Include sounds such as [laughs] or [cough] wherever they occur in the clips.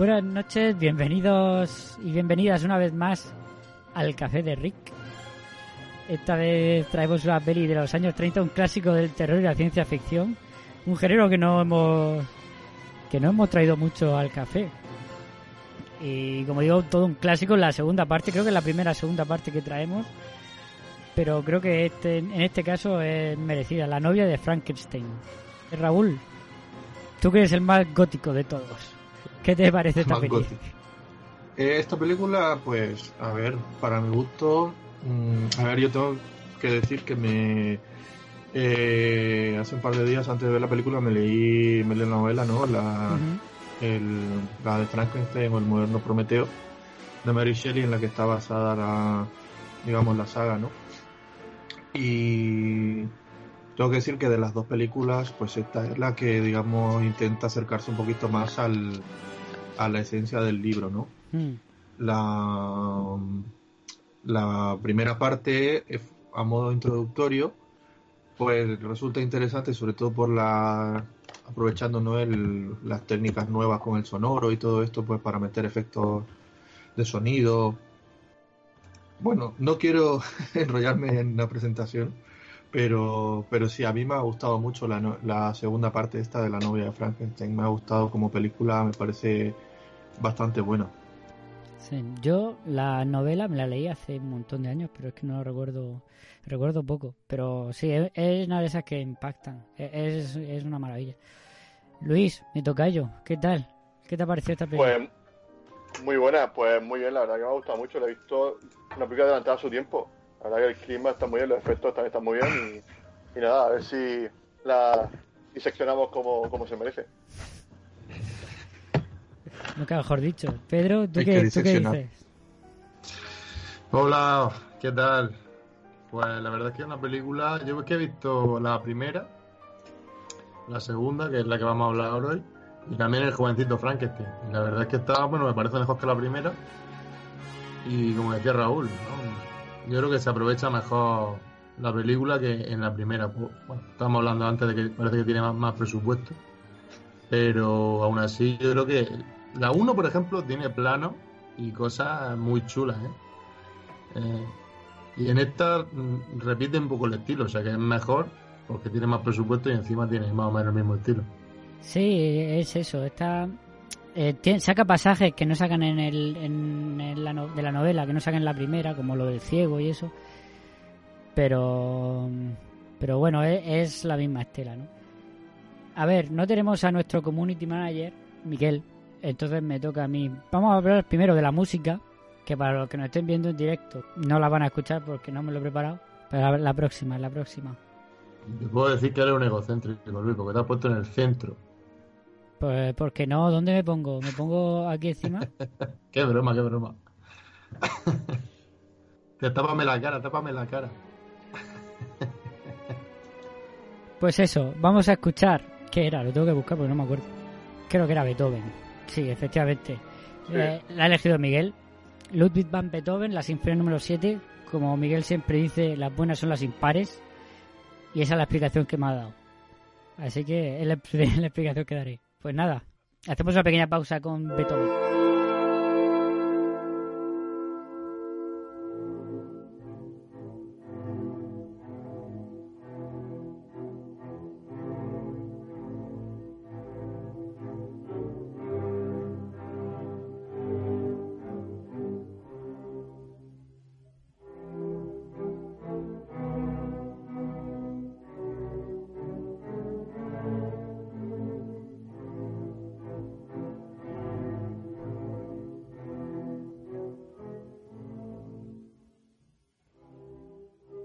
Buenas noches, bienvenidos y bienvenidas una vez más al Café de Rick. Esta vez traemos una peli de los años 30, un clásico del terror y la ciencia ficción, un género que no hemos que no hemos traído mucho al café. Y como digo, todo un clásico en la segunda parte, creo que es la primera segunda parte que traemos, pero creo que este, en este caso es merecida, la novia de Frankenstein. Raúl, tú que eres el más gótico de todos. ¿Qué te parece esta película? Eh, esta película, pues, a ver, para mi gusto, mmm, a ver, yo tengo que decir que me eh, hace un par de días antes de ver la película me leí, me leí la novela, ¿no? La, el, la de Frankenstein o el moderno Prometeo de Mary Shelley en la que está basada la, digamos, la saga, ¿no? Y tengo que decir que de las dos películas, pues esta es la que, digamos, intenta acercarse un poquito más al, a la esencia del libro, ¿no? Mm. La, la primera parte, a modo introductorio, pues resulta interesante, sobre todo por la aprovechando ¿no? el, las técnicas nuevas con el sonoro y todo esto, pues para meter efectos de sonido. Bueno, no quiero [laughs] enrollarme en la presentación, pero, pero sí, a mí me ha gustado mucho la, no- la segunda parte esta de la novia de Frankenstein. Me ha gustado como película, me parece bastante buena. Sí, yo la novela me la leí hace un montón de años, pero es que no lo recuerdo, recuerdo poco. Pero sí, es, es una de esas que impactan. E- Es, es una maravilla. Luis, mi tocayo, ¿qué tal? ¿Qué te ha parecido esta película? Pues muy buena, pues muy bien, la verdad que me ha gustado mucho. La he visto una película adelantada a su tiempo. La verdad que el clima está muy bien, los efectos también están muy bien y, y nada, a ver si la diseccionamos como, como se merece. Nunca mejor dicho. Pedro, ¿tú qué, ¿tú qué dices? Hola, ¿qué tal? Pues la verdad es que es una película, yo es que he visto la primera, la segunda, que es la que vamos a hablar ahora hoy, y también el jovencito Frankenstein. La verdad es que está, bueno, me parece mejor que la primera. Y como decía Raúl, ¿no? Yo creo que se aprovecha mejor la película que en la primera. Bueno, estábamos hablando antes de que parece que tiene más, presupuesto, pero aún así yo creo que la 1, por ejemplo, tiene planos y cosas muy chulas, ¿eh? Eh, y en esta mm, repite un poco el estilo, o sea que es mejor porque tiene más presupuesto y encima tiene más o menos el mismo estilo. Sí, es eso. Está, eh, saca pasajes que no sacan en el, en, en la no- de la novela, que no sacan en la primera, como lo del ciego y eso. Pero, pero bueno, es, es la misma estela, ¿no? A ver, no tenemos a nuestro community manager, Miguel. Entonces me toca a mí. Vamos a hablar primero de la música, que para los que nos estén viendo en directo no la van a escuchar porque no me lo he preparado. Pero la, próxima, la próxima. Te puedo decir que eres un egocéntrico, Luis, porque te has puesto en el centro. Pues porque no, ¿dónde me pongo? ¿Me pongo aquí encima? [laughs] Qué broma, qué broma. [laughs] Te tápame la cara, tápame la cara. [laughs] Pues eso, vamos a escuchar. ¿Qué era? Lo tengo que buscar porque no me acuerdo. Creo que era Beethoven. Sí, efectivamente. Eh, la ha elegido Miguel. Ludwig van Beethoven, la sinfonía número 7. Como Miguel siempre dice, las buenas son las impares. Y esa es la explicación que me ha dado. Así que es la, es la explicación que daré. Pues nada, hacemos una pequeña pausa con Beethoven.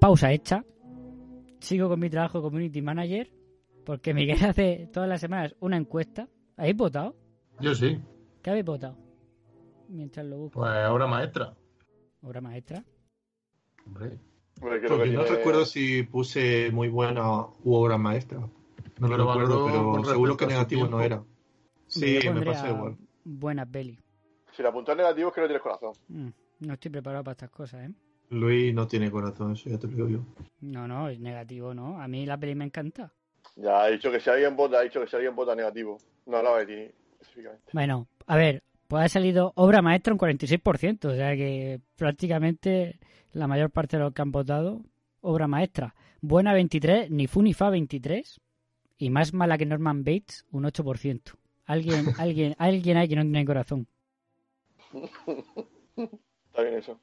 Pausa hecha. Sigo con mi trabajo de community manager porque Miguel [laughs] hace todas las semanas una encuesta. ¿Habéis votado? Yo sí. ¿Qué habéis votado? Mientras lo busco. Pues obra maestra. ¿Obra maestra? Hombre. Hombre, creo que no tiene- recuerdo si puse muy buena u obra maestra. No lo Pero recuerdo, valoró pero seguro que negativo no era. Sí, me pasa igual. Buena peli. Si la apuntas negativo es que no tienes corazón. Mm, No estoy preparado para estas cosas, ¿eh? Luis no tiene corazón, eso ya te lo digo yo. No, no, es negativo, ¿no? A mí la peli me encanta. Ya ha dicho que si alguien vota, ha dicho que si alguien vota negativo. No hablaba de ti específicamente. Bueno, a ver, pues ha salido obra maestra un 46%, o sea que prácticamente la mayor parte de los que han votado, obra maestra. Buena 23, ni fu ni fa 23, y más mala que Norman Bates, un 8%. Alguien, [laughs] alguien, alguien hay que no tiene corazón. Está bien eso.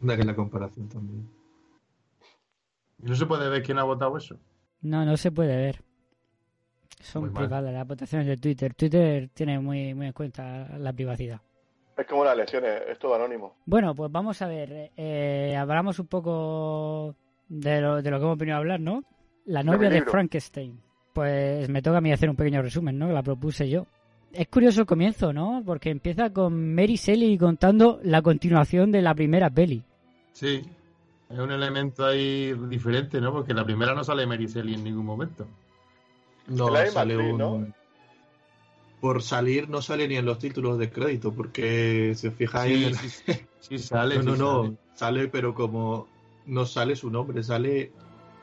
Anda que la comparación también. ¿Y no se puede ver quién ha votado eso? No, no se puede ver. Son Muy mal. privadas las votaciones de Twitter. Twitter tiene muy, muy en cuenta la privacidad. Es como las elecciones, es todo anónimo. Bueno, pues vamos a ver. Eh, hablamos un poco de lo, de lo que hemos venido a hablar, ¿no? La novia de libro. Frankenstein. Pues me toca a mí hacer un pequeño resumen, ¿no? Que la propuse yo. Es curioso el comienzo, ¿no? Porque empieza con Mary Shelley contando la continuación de la primera peli. Sí. Es un elemento ahí diferente, ¿no? Porque la primera no sale Mary Shelley en ningún momento. No, la sale un... ¿no? Por salir no sale ni en los títulos de crédito, porque si os fijáis... Sí, en el- sí, sí sale. [laughs] no, no, no, sale. sale. pero como no sale su nombre, sale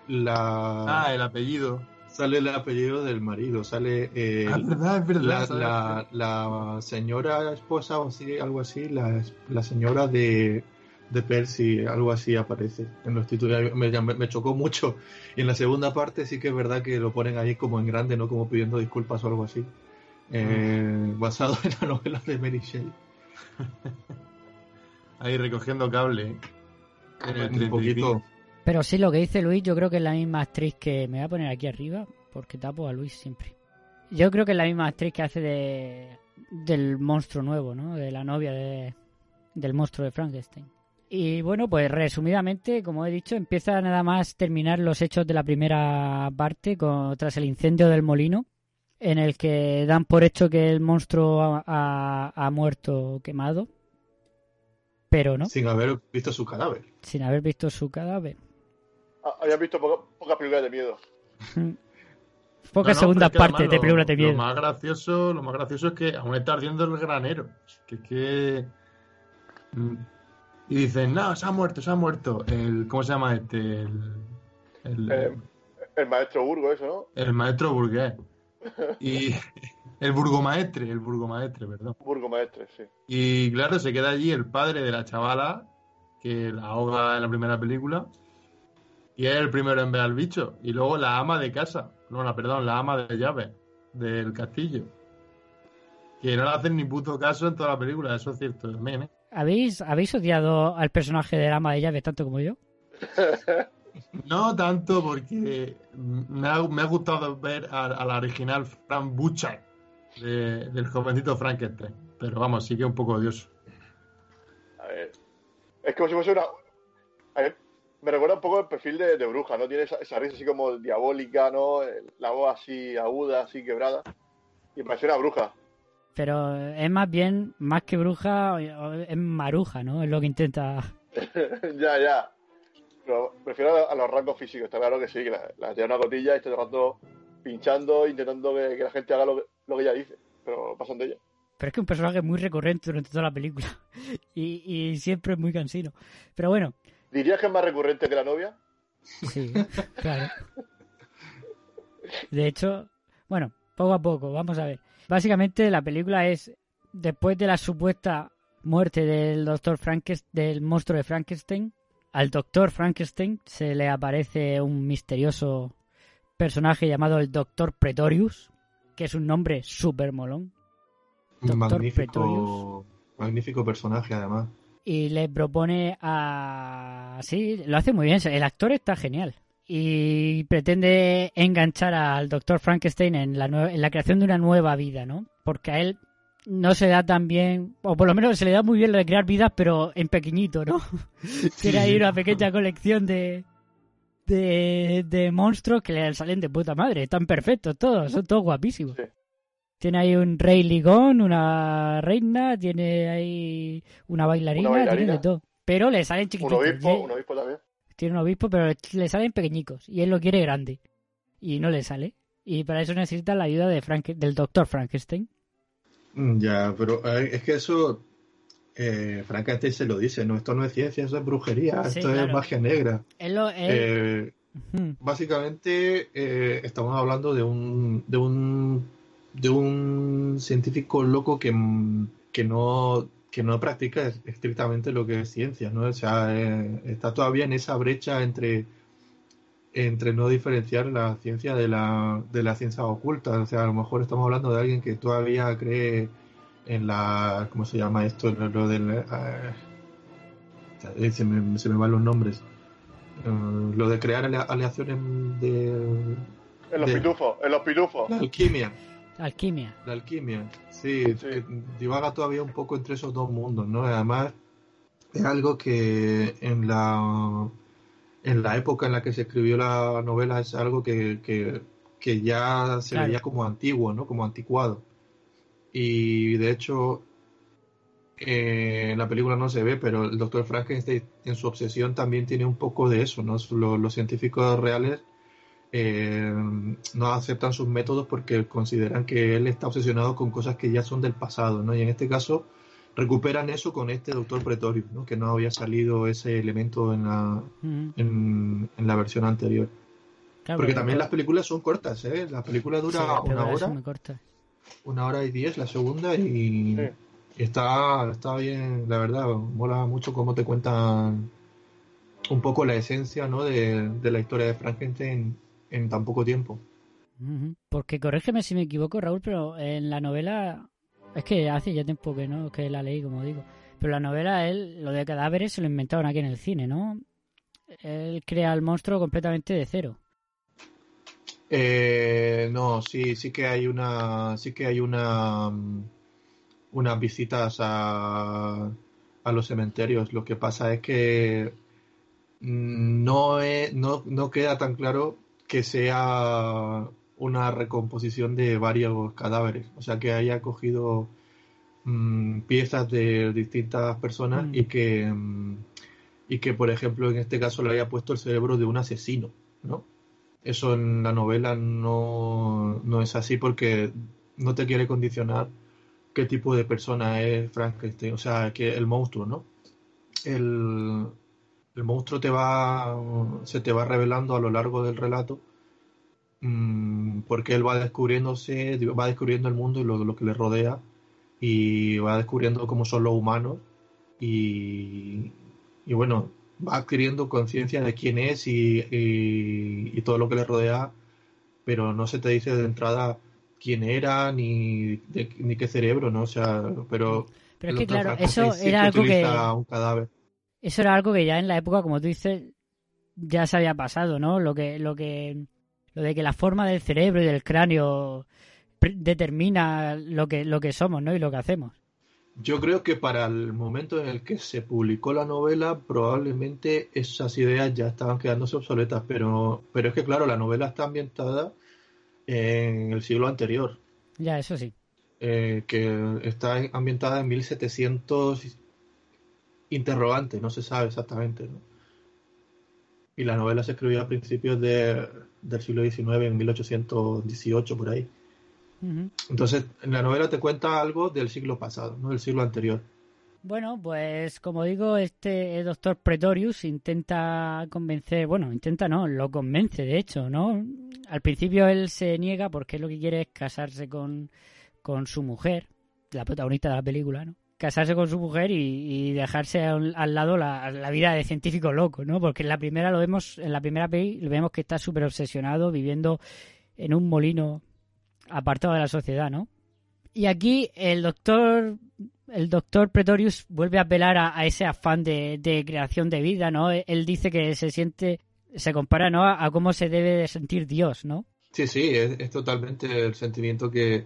la... Ah, el apellido. Sale el apellido del marido, sale eh, Ah, verdad, es verdad. la, sale- la, la señora esposa o así, algo así, la, la señora de, de Percy, algo así aparece en los títulos. Me, me, me chocó mucho. Y en la segunda parte sí que es verdad que lo ponen ahí como en grande, no como pidiendo disculpas o algo así. Eh, basado en la novela de Mary Shelley. [laughs] Ahí recogiendo cable. En el Un poquito. 35. Pero sí, lo que dice Luis, yo creo que es la misma actriz que me voy a poner aquí arriba, porque tapo a Luis siempre. Yo creo que es la misma actriz que hace de del monstruo nuevo, ¿no? De la novia de, del monstruo de Frankenstein. Y bueno, pues resumidamente, como he dicho, empieza nada más terminar los hechos de la primera parte con, tras el incendio del molino, en el que dan por hecho que el monstruo ha, ha- ha muerto quemado, pero no, Sin haber visto su cadáver. sin haber visto su cadáver. Ah, Habías visto poca- pocas películas de miedo. [laughs] No, no, que partes además de películas de miedo. Lo más gracioso, lo más gracioso es que aún está ardiendo el granero. Que es que. mm, Y dicen, no, se ha muerto, se ha muerto. El, ¿Cómo se llama este? El, el, Eh, el maestro Burgo, eso, ¿no? el maestro burgués. Y [laughs] el burgomaestre, el burgomaestre, perdón. Burgo maestre, sí. Y claro, se queda allí el padre de la chavala, que la ahoga en la primera película. Y es el primero en ver al bicho. Y luego la ama de casa. No, la, perdón, la ama de llave del castillo. Que no le hacen ni puto caso en toda la película, eso es cierto también, ¿eh? ¿Habéis, ¿Habéis odiado al personaje del ama de llave tanto como yo? [laughs] No tanto porque me ha, me ha gustado ver a, la original Frank Butcher de- del jovencito Frankenstein. Pero vamos, sí que es un poco odioso. A ver. Es como si fuese una. A ver, me recuerda un poco el perfil de, de bruja, ¿no? Tiene esa, esa risa así como diabólica, ¿no? La voz así aguda, así quebrada. Y parece una bruja. Pero es más bien, más que bruja, es maruja, ¿no? Es lo que intenta. [laughs] ya, ya. Pero prefiero a, los rasgos físicos, está claro que sí, que la, la tiene una cotilla y está todo el rato pinchando, intentando que, que la gente haga lo que, lo que ella dice. Pero pasan de ella. Pero es que es un personaje muy recurrente durante toda la película. [laughs] Y, y siempre es muy cansino. Pero bueno, ¿Dirías que es más recurrente que la novia? sí, claro. De hecho, bueno, poco a poco, vamos a ver. Básicamente la película es después de la supuesta muerte del doctor Frankenstein, del monstruo de Frankenstein, al doctor Frankenstein se le aparece un misterioso personaje llamado el doctor Pretorius, que es un nombre súper molón. Doctor magnífico, magnífico personaje además. Y le propone a... Sí, lo hace muy bien, el actor está genial. Y pretende enganchar al Dr. Frankenstein en la, en la creación de una nueva vida, ¿no? Porque a él no se da tan bien, o por lo menos se le da muy bien lo de crear vidas, pero en pequeñito, ¿no? [laughs] Tiene ahí una pequeña colección de, de, de monstruos que le salen de puta madre. Están perfectos todos, son todos guapísimos. Tiene ahí un rey ligón, una reina, tiene ahí una bailarina, Una bailarina. tiene de todo. Pero le salen Un chiquititos. obispo, y- un obispo también. Tiene un obispo, pero le salen pequeñicos. Y él lo quiere grande. Y no le sale. Y para eso necesita la ayuda de Frank, del doctor Frankenstein. Mm, Ya, pero eh, es que eso, eh, Frankenstein se lo dice, no, esto no es ciencia, eso es brujería, Sí, esto claro. es magia negra. Él lo, él- Eh, Ujú. básicamente eh, estamos hablando de un, de un, de un científico loco que, mm, que no que no practica estrictamente lo que es ciencia, ¿no? O sea, eh, está todavía en esa brecha entre entre no diferenciar la ciencia de la, de la ciencia oculta. O sea, a lo mejor estamos hablando de alguien que todavía cree en la. ¿Cómo se llama esto? Lo, del. eh, se, me, se me van los nombres. Eh, lo de crear alea- aleaciones de. En los de- pitufos, en los pitufos. La alquimia. Alquimia. La alquimia, sí, que divaga todavía un poco entre esos dos mundos, ¿no? Además, es algo que en la, en la época en la que se escribió la novela es algo que, que, que ya se Claro. veía como antiguo, ¿no? Como anticuado. Y de hecho, eh, en la película no se ve, pero el doctor Frankenstein en su obsesión también tiene un poco de eso, ¿no? Los, los científicos reales eh, no aceptan sus métodos porque consideran que él está obsesionado con cosas que ya son del pasado, ¿no? Y en este caso recuperan eso con este doctor Pretorius, ¿no? Que no había salido ese elemento en la, Ujú. en, en la versión anterior. Claro, porque también las películas son cortas, ¿eh? La película Sí, dura una hora, muy una hora y diez la segunda y, y está, está bien, la verdad, mola mucho cómo te cuentan un poco la esencia, ¿no? De, de la historia de Frankenstein en tan poco tiempo. Porque corrígeme si me equivoco, Raúl, pero en la novela. Es que hace ya tiempo que no, que la leí, como digo. Pero la novela, él, lo de cadáveres se lo inventaron aquí en el cine, ¿no? Él crea al monstruo completamente de cero. Eh, no, sí, sí que hay una, sí que hay una, unas visitas a, a los cementerios. Lo que pasa es que mm, no, es- no, no queda tan claro que sea una recomposición de varios cadáveres. O sea, que haya cogido mm, piezas de distintas personas y que, mm, y que, por ejemplo, en este caso le haya puesto el cerebro de un asesino, ¿no? Eso en la novela no, no es así porque no te quiere condicionar qué tipo de persona es Frankenstein, o sea, que el monstruo, ¿no? El, el monstruo te va, se te va revelando a lo largo del relato mm, porque él va descubriéndose, va descubriendo el mundo y lo, lo que le rodea y va descubriendo cómo son los humanos y, y bueno, va adquiriendo conciencia de quién es y, y- y todo lo que le rodea, pero no se te dice de entrada quién era ni, de- ni qué cerebro, ¿no? O sea, pero... Pero es que, claro, eso era algo que- utiliza un cadáver. Eso era algo que ya en la época, como tú dices, ya se había pasado, ¿no? Lo que, lo que, lo de que la forma del cerebro y del cráneo determina lo que, lo que somos, ¿no? Y lo que hacemos. Yo creo que para el momento en el que se publicó la novela, probablemente esas ideas ya estaban quedándose obsoletas, pero, pero es que, claro, la novela está ambientada en el siglo anterior, Ya, eso sí. eh, que está ambientada en 1700 interrogante, no se sabe exactamente, ¿no? Y la novela se escribió a principios de- del siglo XIX, en 1818, por ahí. Entonces, en la novela te cuenta algo del siglo pasado, no del siglo anterior. Bueno, pues como digo, este doctor Pretorius intenta convencer, bueno, intenta no, lo convence de hecho, ¿no? Al principio él se niega porque lo que quiere es casarse con, con su mujer, la protagonista de la película, ¿no? Casarse con su mujer y, y dejarse al lado la, la vida de científico loco, ¿no? Porque en la primera lo vemos, en la primera peli vemos que está súper obsesionado viviendo en un molino apartado de la sociedad, ¿no? Y aquí el doctor, el doctor Pretorius vuelve a apelar a, ese afán de, de creación de vida, ¿no? Él dice que se siente, se compara, ¿no? A, a cómo se debe de sentir Dios, ¿no? Sí, sí, es, es totalmente el sentimiento que,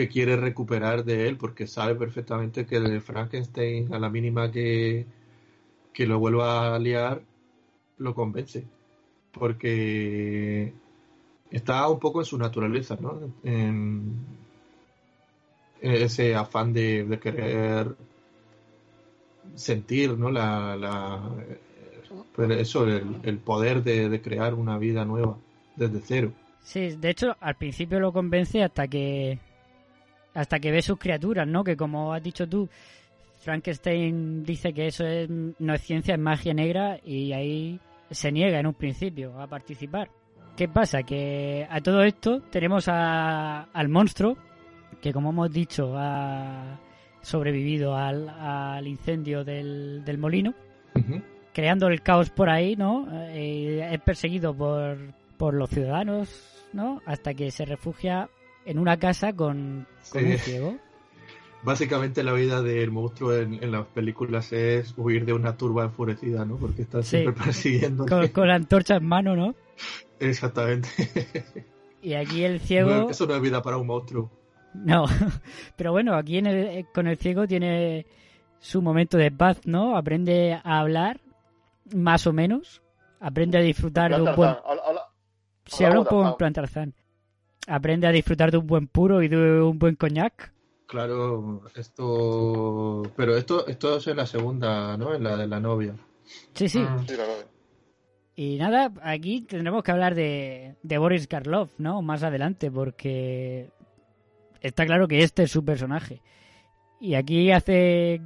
que quiere recuperar de él, porque sabe perfectamente que el Frankenstein, a la mínima que, que lo vuelva a liar, lo convence. porque está un poco en su naturaleza, ¿no? En, ese afán de, de querer sentir, ¿no? La, la pues eso, el, el poder de, de crear una vida nueva desde cero. Sí, de hecho, al principio lo convence hasta que hasta que ve sus criaturas, ¿no? Que como has dicho tú, Frankenstein dice que eso es, no es ciencia, es magia negra y ahí se niega en un principio a participar. ¿Qué pasa? Que a todo esto tenemos a- al monstruo que, como hemos dicho, ha sobrevivido al, al incendio del, del molino, creando el caos por ahí, ¿no? Eh, es perseguido por, por los ciudadanos, ¿no? Hasta que se refugia en una casa con, con Sí. un ciego. Básicamente la vida del monstruo en, en las películas es huir de una turba enfurecida, ¿no? Porque está Sí. siempre [laughs] persiguiendo. Con, con la antorcha en mano, ¿no? Exactamente. [laughs] Y aquí el ciego... No, eso no es vida para un monstruo. No, [laughs] pero bueno, aquí en el- con el ciego tiene su momento de paz, ¿no? Aprende a hablar, más o menos. Aprende a disfrutar de un buen... Habla- habla- Se habla un poco en plan Tarzán. Aprende a disfrutar de un buen puro y de un buen coñac. Claro, esto. Pero esto, esto es en la segunda, ¿no? En la de la novia. Sí, sí. Sí, la novia. Y nada, aquí tendremos que hablar de, de Boris Karloff, ¿no? Más adelante, porque está claro que este es su personaje. Y aquí hace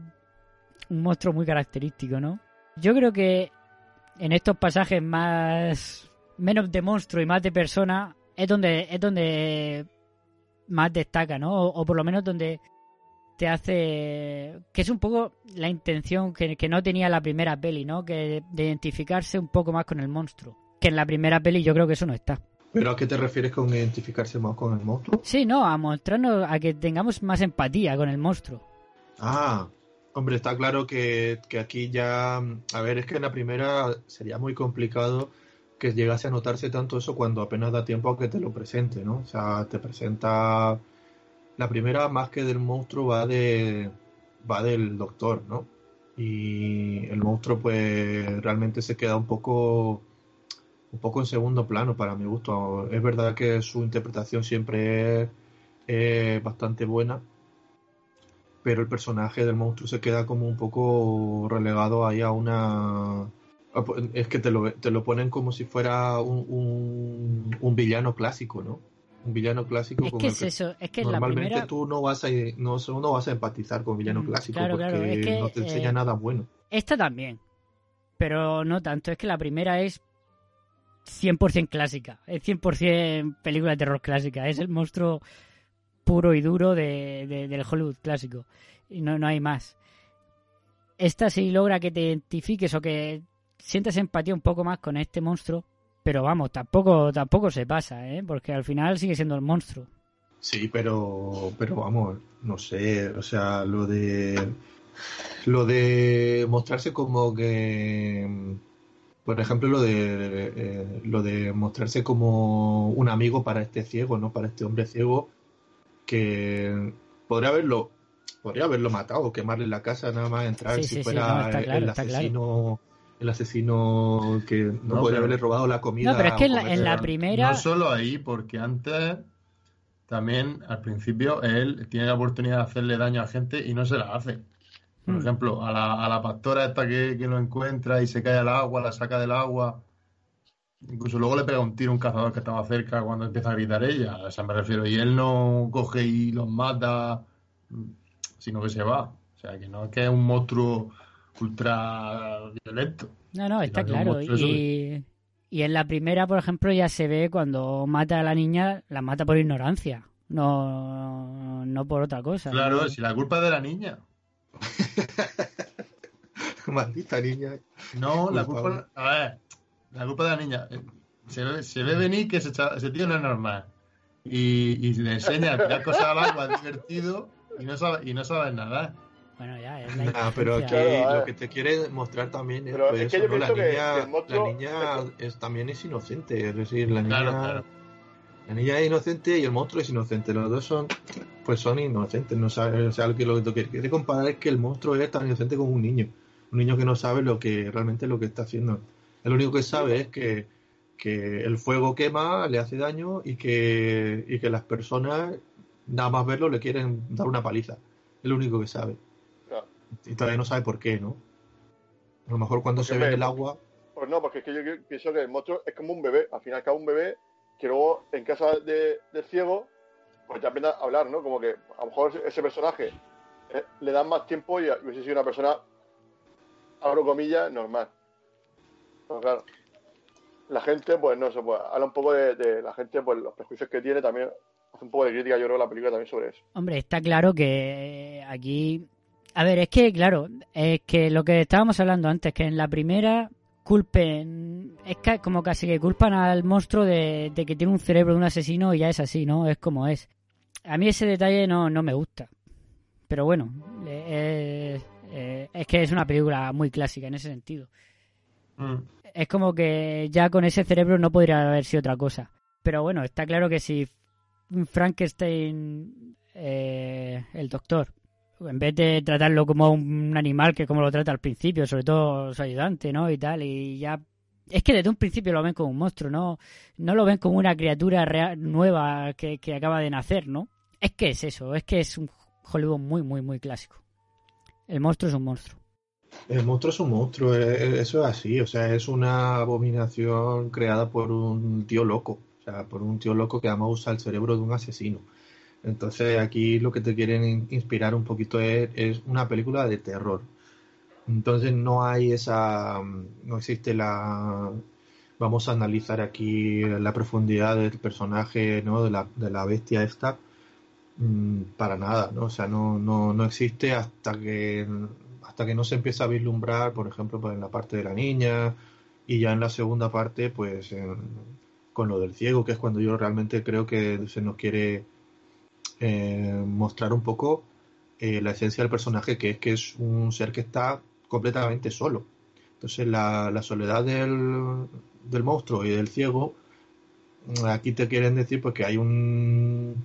un monstruo muy característico, ¿no? Yo creo que en estos pasajes más menos de monstruo y más de persona es donde es donde más destaca, ¿no? O, o por lo menos donde te hace que es un poco la intención que, que no tenía la primera peli, ¿no? Que de identificarse un poco más con el monstruo. Que en la primera peli yo creo que eso no está. ¿Pero a qué te refieres con identificarse más con el monstruo? Sí, no, a mostrarnos, a que tengamos más empatía con el monstruo. Ah, hombre, está claro que, que aquí ya. A ver, es que en la primera sería muy complicado que llegase a notarse tanto eso cuando apenas da tiempo a que te lo presente, ¿no? O sea, te presenta. La primera, más que del monstruo, va de. va del doctor, ¿no? Y el monstruo, pues, realmente se queda un poco. un poco en segundo plano para mi gusto. Es verdad que su interpretación siempre es, es bastante buena pero el personaje del monstruo se queda como un poco relegado ahí a una... Es que te lo, te lo ponen como si fuera un, un, un villano clásico, ¿no? Un villano clásico Es con que el es eso, es que en la normalmente primera... tú no vas a no, no vas a empatizar con villano Mm, clásico claro, porque claro, es que, no te enseña eh, nada bueno. Esta también. Pero no tanto, es que la primera es 100% clásica. Es 100% película de terror clásica. Es el monstruo puro y duro de, de- del Hollywood clásico. Y no, no hay más. Esta sí logra que te identifiques o que sientas empatía un poco más con este monstruo. Pero vamos, tampoco, tampoco se pasa, ¿eh? Porque al final sigue siendo el monstruo. Sí, pero, pero vamos, no sé, o sea, lo de lo de mostrarse como que, por ejemplo, lo de eh, lo de mostrarse como un amigo para este ciego, ¿no? Para este hombre ciego que podría haberlo podría haberlo matado, quemarle la casa nada más entrar Sí, si sí, sí, fuera no, está claro, el claro. El asesino que no, No, podría pero- haberle robado la comida. No, pero es que en la- en primera- No solo ahí, porque antes también al principio él tiene la oportunidad de hacerle daño a gente y no se la hace. Por Mm. ejemplo, a la, a la pastora esta que, que lo encuentra y se cae al agua, la saca del agua. Incluso luego le pega un tiro a un cazador que estaba cerca cuando empieza a gritar ella. O sea, me refiero. Y él no coge y los mata, sino que se va. O sea, que no es que es un monstruo ultra violento. No, no, está claro. Y, y en la primera, por ejemplo, ya se ve cuando mata a la niña, la mata por ignorancia, no, no por otra cosa. Claro, ¿no? si la culpa es de la niña. [laughs] Maldita niña. No, la culpa. A ver, la culpa de la niña. Se ve, se ve venir que ese, tío no es normal. Y, y le enseña a tirar cosas al agua, divertido, y no sabe, y no sabes nada. Bueno, ya, es la Nah, pero aquí. Claro, lo que te quiere mostrar también es, pues es que eso, yo ¿no? La que niña, el monstruo- la niña es, también es inocente, es decir, la niña, Claro, claro. la niña es inocente y el monstruo es inocente, los dos son, pues son inocentes, no sabe, o sea, lo que lo que quiere comparar es que el monstruo es tan inocente como un niño, un niño que no sabe lo que realmente lo que está haciendo, el único que sabe es que que el fuego quema, le hace daño y que, y que las personas, nada más verlo, le quieren dar una paliza. Es lo único que sabe. Y todavía no sabe por qué, ¿no? A lo mejor cuando se ve en el agua. Pues no, porque es que yo pienso que el monstruo es como un bebé. Al final, cada un bebé que luego en casa de, del ciego, pues ya aprende a hablar, ¿no? Como que a lo mejor ese personaje eh, le dan más tiempo y hubiese sido una persona, abro comillas, normal. Pero claro, la gente, pues no sé, pues habla un poco de, de la gente, pues los prejuicios que tiene también. Hace un poco de crítica, yo creo, la película también sobre eso. Hombre, está claro que aquí. A ver, es que, claro, es que lo que estábamos hablando antes, que en la primera culpen. Es que como casi que culpan al monstruo de, de que tiene un cerebro de un asesino y ya es así, ¿no? Es como es. A mí ese detalle no, no me gusta. Pero bueno, eh, eh, es que es una película muy clásica en ese sentido. Mm. Es como que ya con ese cerebro no podría haber sido otra cosa. Pero bueno, está claro que si Frankenstein, eh, el doctor, en vez de tratarlo como un animal que como lo trata al principio, sobre todo su ayudante, ¿no? Y tal, y ya... Es que desde un principio lo ven como un monstruo, ¿no? No lo ven como una criatura real, nueva que, que acaba de nacer, ¿no? Es que es eso, es que es un Hollywood muy, muy, muy clásico. El monstruo es un monstruo. El monstruo es un monstruo, eh, eso es así, o sea, es una abominación creada por un tío loco, o sea, por un tío loco que además usa el cerebro de un asesino. Entonces aquí lo que te quieren in- inspirar un poquito es, una película de terror. Entonces no hay esa, no existe la, vamos a analizar aquí la profundidad del personaje, ¿no? De la, de la bestia esta, mm, para nada, ¿no? O sea, no, no, no existe hasta que, hasta que no se empieza a vislumbrar, por ejemplo, pues en la parte de la niña y ya en la segunda parte, pues en- con lo del ciego, que es cuando yo realmente creo que se nos quiere eh, mostrar un poco eh, la esencia del personaje, que es que es un ser que está completamente solo. Entonces la, la soledad del, del monstruo y del ciego, aquí te quieren decir pues que hay un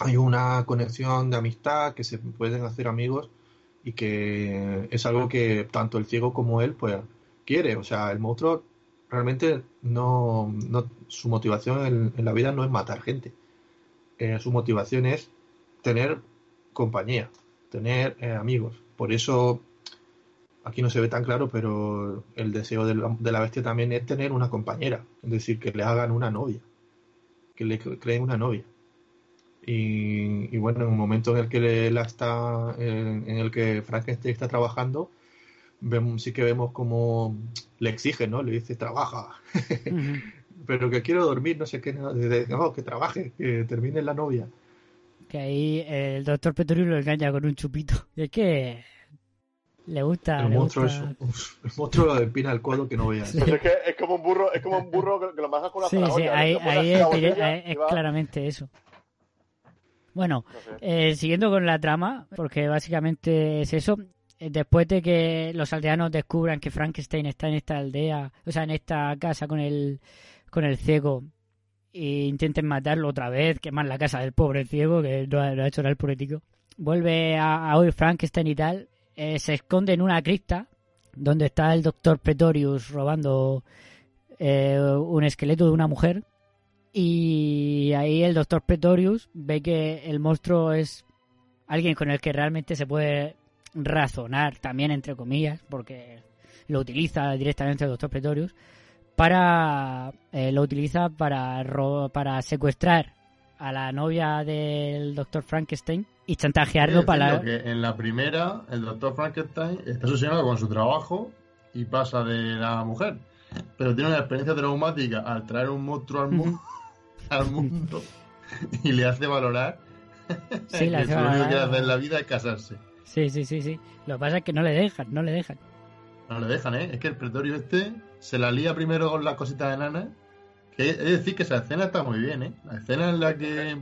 hay una conexión de amistad, que se pueden hacer amigos y que es algo que tanto el ciego como él pues quiere. O sea, el monstruo realmente no, no su motivación en, en la vida no es matar gente. Eh, su motivación es tener compañía, tener eh, amigos. Por eso aquí no se ve tan claro, pero el deseo de la, de la bestia también es tener una compañera, es decir, que le hagan una novia, que le cre- creen una novia. Y, y bueno, en un momento en el que la está, en, en el que Frankenstein está trabajando, vemos, sí que vemos como le exige, ¿no? Le dice, trabaja, pero que quiero dormir, no sé qué, no, no, que trabaje, que termine la novia. Que ahí el doctor Petrus lo engaña con un chupito. Y [laughs] es que le gusta. El le monstruo, gusta. es, uf, el monstruo empina el codo que no veas. Sí. Pues es que es como un burro, es como un burro que, lo manejas con una Sí, sí, ahí, le ahí la es, es claramente eso. Bueno, No sé. eh, siguiendo con la trama, porque básicamente es eso. eh, Después de que los aldeanos descubran que Frankenstein está en esta aldea, o sea, en esta casa con el, con el ciego, e intenten matarlo otra vez, quemar la casa del pobre ciego, que no ha, hecho nada el político, vuelve a, a Frankenstein y tal, eh, se esconde en una cripta donde está el doctor Pretorius robando eh, un esqueleto de una mujer y ahí el doctor Pretorius ve que el monstruo es alguien con el que realmente se puede razonar también entre comillas porque lo utiliza directamente el doctor Pretorius para eh, lo utiliza para ro- para secuestrar a la novia del doctor Frankenstein y chantajearlo Sí, para decirlo que en la primera, el doctor Frankenstein está obsesionado con su trabajo y pasa de la mujer. Pero tiene una experiencia traumática al traer un monstruo al, mu- [laughs] al mundo y le hace valorar Sí, le [laughs] que hace lo único que hacer en la vida es casarse. Sí, sí, sí, sí. Lo que pasa es que no le dejan, no le dejan. No le dejan, ¿eh? Es que el pretorio este se la lía primero con las cositas enanas. Que es decir, que esa escena está muy bien, ¿eh? La escena en la que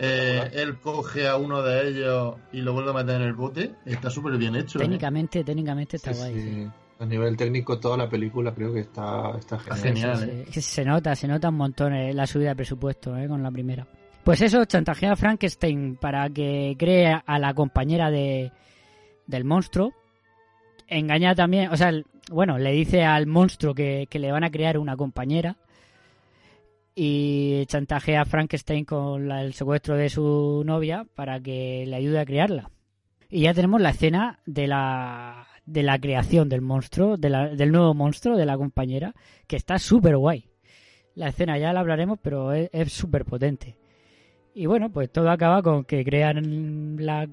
eh, él coge a uno de ellos y lo vuelve a meter en el bote está súper bien hecho. ¿eh? Técnicamente, técnicamente está Sí, guay. sí. sí. A nivel técnico, toda la película creo que está, está genial. genial. Sí, ¿eh? Se nota, se nota un montón eh, la subida de presupuesto eh, con la primera. Pues eso, chantajea a Frankenstein para que cree a la compañera de, del monstruo. Engaña también, o sea, el- bueno, le dice al monstruo que, que le van a crear una compañera. y chantajea a Frankenstein con la- el secuestro de su novia para que le ayude a criarla. Y ya tenemos la escena de la, de la creación del monstruo, de la- del nuevo monstruo, de la compañera, que está súper guay. La escena ya la hablaremos, pero es súper potente. Y bueno, pues todo acaba con que crean la,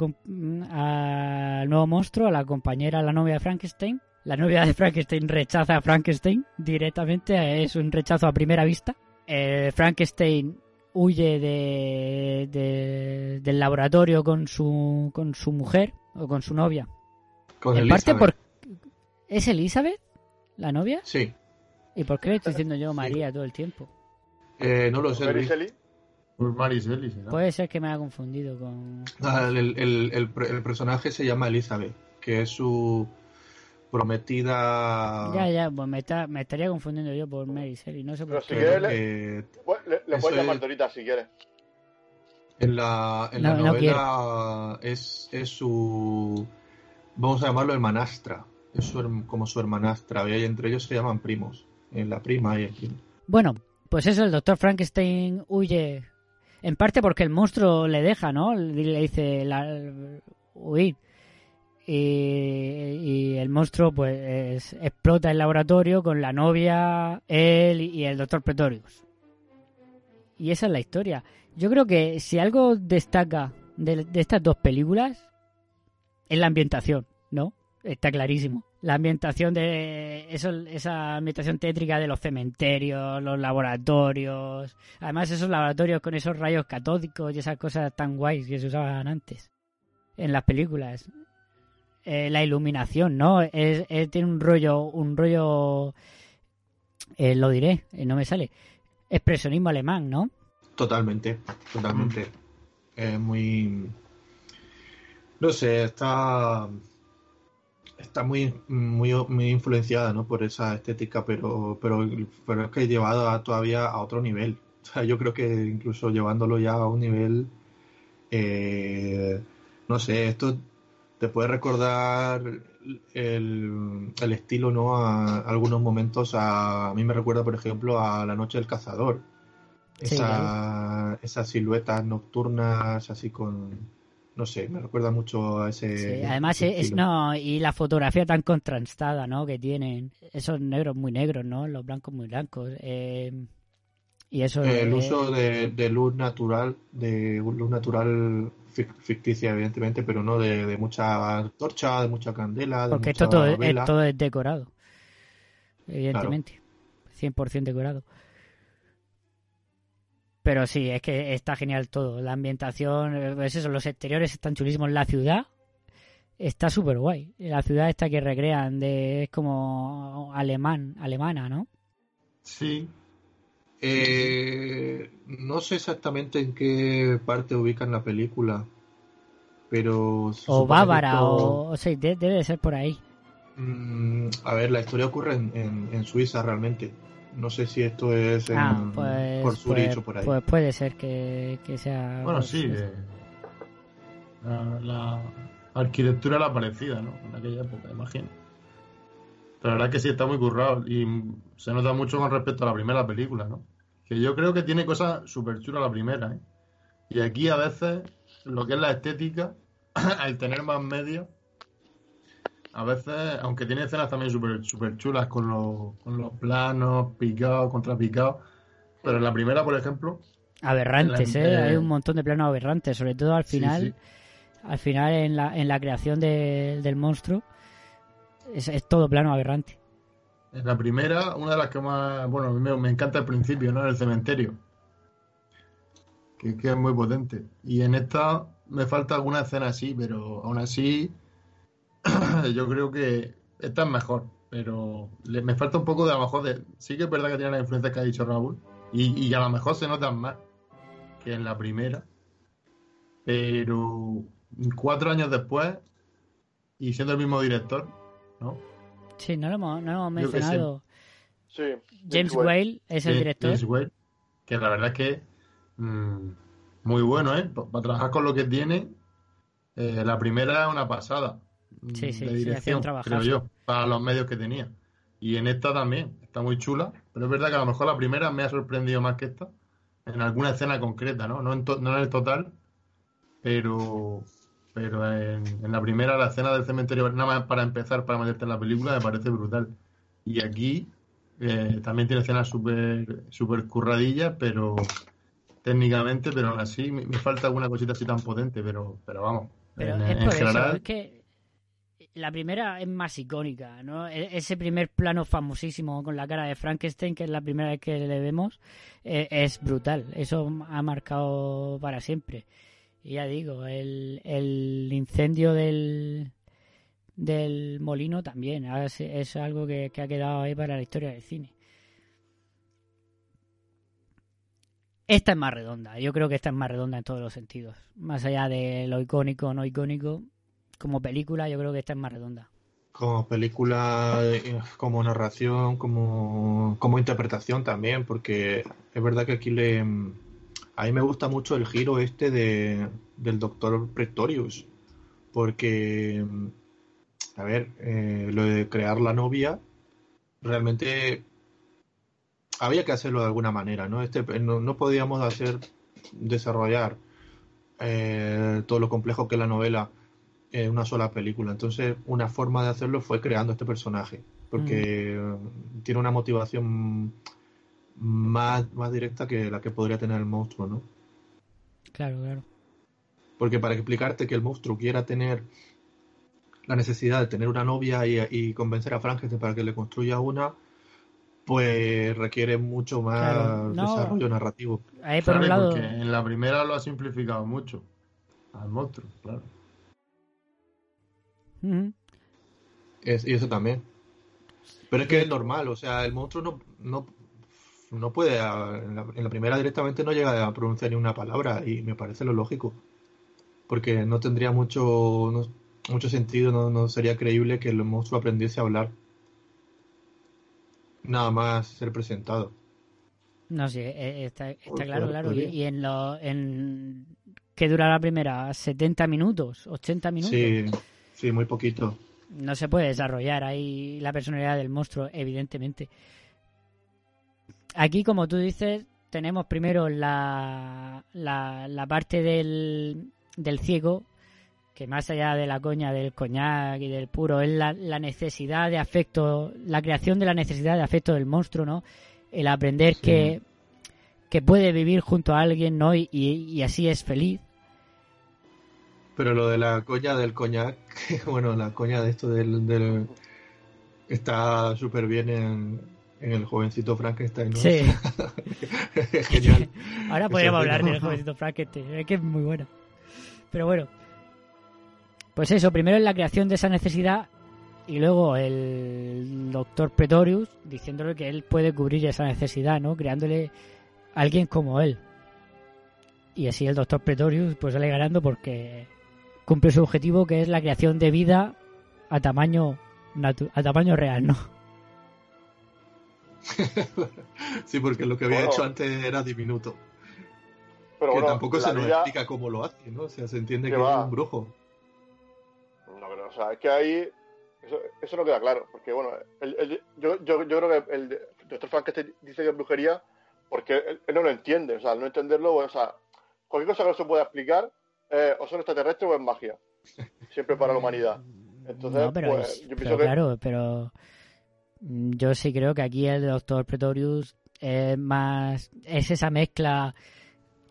al nuevo monstruo, a la compañera, a la novia de Frankenstein. La novia de Frankenstein rechaza a Frankenstein directamente, es un rechazo a primera vista. Eh, Frankenstein huye de, de- del laboratorio con su, con su mujer o con su novia. Con en parte por... ¿Es Elizabeth la novia? Sí. ¿Y por qué le estoy diciendo yo María todo el tiempo? Eh, no lo sé. Será. Puede ser que me haya confundido con... Ah, el, el- el el personaje se llama Elizabeth, que es su prometida. Ya, ya, pues me, está- me estaría confundiendo yo por Mary Shelley, no sé Pero por si quieres, le, Bueno, le- le puedes llamar es- Dorita si quieres. en la, en No, la no novela es, es su. Vamos a llamarlo hermanastra. Es su herm- como su hermanastra. Y entre ellos se llaman primos. En la prima y el primo. Bueno, pues eso, el doctor Frankenstein huye. En parte porque el monstruo le deja, ¿no? Le dice la, huir. Y, y el monstruo, pues, es- explota el laboratorio con la novia, él y el doctor Pretorius. Y esa es la historia. Yo creo que si algo destaca de, de estas dos películas es la ambientación, ¿no? Está clarísimo. La ambientación de eso, esa ambientación tétrica de los cementerios, los laboratorios. Además, esos laboratorios con esos rayos catódicos y esas cosas tan guays que se usaban antes en las películas. Eh, la iluminación, ¿no? Es, tiene un rollo, un rollo, eh, lo diré, eh, no me sale. Expresionismo alemán, ¿no? Totalmente, totalmente. Es muy. No sé, está. Está muy, muy, muy influenciada ¿no? por esa estética, pero, pero, pero es que llevado a- todavía a otro nivel. O sea, yo creo que incluso llevándolo ya a un nivel. no sé, esto te puede recordar el, el estilo, ¿no? A, algunos momentos a, a mí me recuerda, por ejemplo, a La Noche del Cazador. Sí, Esa, esas siluetas nocturnas así con, no sé, me recuerda mucho a ese. Sí, además es, no y la fotografía tan contrastada no que tienen esos negros muy negros no los blancos muy blancos eh, y eso El uso de, de luz natural, de luz natural ficticia, evidentemente, pero no de, de mucha torcha, de mucha candela, de porque mucha esto todo es, todo es decorado evidentemente 100% decorado. Pero sí es que está genial todo. La ambientación eh, es eso los exteriores están chulísimos. La ciudad está súper guay la ciudad esta que recrean de es como alemán alemana no Sí. Eh, no sé exactamente en qué parte ubican la película, pero... o bávara esto- o, o sea, de- debe de ser por ahí Mm, a ver, la historia ocurre en, en- en Suiza realmente. No sé si esto es en, Ah, pues, por Zurich pues, o por ahí. pues puede ser que, que sea. Bueno, pues, sí. eh, la, la arquitectura era parecida, ¿no? En aquella época, imagino. Pero la verdad que sí está muy currado y se nota mucho con respecto a la primera película, ¿no? Que yo creo que tiene cosas súper chulas la primera, ¿eh? Y aquí a veces lo que es la estética, [clears throat] al tener más medios, a veces, aunque tiene escenas también súper super chulas con los, con los planos picados, contrapicados, pero en la primera, por ejemplo, Aberrantes, La- ¿eh? Hay un montón de planos aberrantes, sobre todo al Sí, final. sí. Al final, en la, en la creación de- del monstruo, es, es todo plano aberrante. En la primera, una de las que más, bueno, me, me encanta el principio, ¿no? El cementerio. Que, es muy potente. Y en esta me falta alguna escena así, pero aún así [clears throat] yo creo que esta es mejor. Pero me falta un poco de a lo mejor de... Sí que es verdad que tiene la influencia que ha dicho Raúl. Y, y a lo mejor se notan más que en la primera. Pero cuatro años después, y siendo el mismo director, ¿no? Sí, no lo hemos, no lo hemos mencionado. Sí. James Whale es el Sí, director. James Whale, que la verdad es que mm, muy bueno, ¿eh? Para trabajar con lo que tiene, eh, la primera es una pasada mm, Sí, sí, de sí, hacía un dirección, trabajazo. creo yo, para los medios que tenía. Y en esta también, está muy chula, pero es verdad que a lo mejor la primera me ha sorprendido más que esta, en alguna escena concreta, ¿no? No en, to- no en el total, pero pero en, en la primera, la escena del cementerio, nada más para empezar, para meterte en la película, me parece brutal. Y aquí eh, también tiene escenas súper super curradillas, pero técnicamente, pero aún así me, me falta alguna cosita así tan potente, pero, pero vamos. Pero en, es en por eso, general, es que la primera es más icónica, ¿no? E- Ese primer plano famosísimo con la cara de Frankenstein, que es la primera vez que le vemos, eh, es brutal. Eso ha marcado para siempre. Ya digo, el, el incendio del, del molino también es, es algo que, que ha quedado ahí para la historia del cine. Esta es más redonda, yo creo que esta es más redonda en todos los sentidos. Más allá de lo icónico o no icónico, como película yo creo que esta es más redonda. Como película, eh, como narración, como, como interpretación también, porque es verdad que aquí le... A mí me gusta mucho el giro este de, del doctor Pretorius, porque, a ver, eh, lo de crear la novia, realmente había que hacerlo de alguna manera, ¿no? Este, no, no podíamos hacer, desarrollar eh, todo lo complejo que es la novela en una sola película. Entonces, una forma de hacerlo fue creando este personaje, porque mm. tiene una motivación más, más directa que la que podría tener el monstruo, ¿no? Claro, claro. Porque para explicarte que el monstruo quiera tener la necesidad de tener una novia y, y convencer a Frankenstein para que le construya una, pues requiere mucho más Claro, no. desarrollo narrativo. Ahí por claro, un lado... porque en la primera lo ha simplificado mucho al monstruo, claro. Es- y eso también. Pero es que es normal, o sea, el monstruo no, no, no puede, a- en la, en la primera directamente no llega a pronunciar ni una palabra y me parece lo lógico. Porque no tendría mucho, no- mucho sentido, no, no sería creíble que el monstruo aprendiese a hablar. Nada más ser presentado. No sé, eh, está, está Pues, claro, claro. Y, en lo... En... ¿Qué dura la primera? ¿70 minutos? ¿80 minutos? Sí, sí, muy poquito. no se puede desarrollar ahí la personalidad del monstruo, evidentemente. Aquí, como tú dices, tenemos primero la, la, la parte del, del ciego, que más allá de la coña del coñac y del puro, es la, la necesidad de afecto, la creación de la necesidad de afecto del monstruo, ¿no? El aprender Sí. que, que puede vivir junto a alguien, ¿no? Y, y, y así es feliz. Pero lo de la coña del coñac, [laughs] bueno, la coña de esto del, del está súper bien en, en el jovencito Frankenstein, ¿no? Sí. Es [laughs] Genial. [laughs] Ahora podríamos hablar del jovencito Frankenstein, es que es muy bueno. Pero bueno, pues eso, primero es la creación de esa necesidad y luego el doctor Pretorius diciéndole que él puede cubrir esa necesidad, ¿no? Creándole a alguien como él. Y así el doctor Pretorius pues sale ganando porque cumple su objetivo que es la creación de vida a tamaño a tamaño real, ¿no? [laughs] Sí, porque lo que había Bueno. hecho antes era diminuto. Pero que bueno, tampoco se nos vida- explica cómo lo hace, ¿no? O sea, se entiende Que es un brujo. No, pero, o sea, es que ahí. Eso, eso no queda claro. Porque, bueno, el- el- yo, yo, yo creo que el doctor Frankenstein dice que es brujería porque él, él no lo entiende. O sea, al no entenderlo, bueno, o sea, cualquier cosa que no se pueda explicar, eh, o son extraterrestres o es magia. Siempre para la humanidad. [laughs] Entonces, No, pero, pues, es- yo pero pienso que. claro, pero yo sí creo que aquí el doctor Pretorius es más es esa mezcla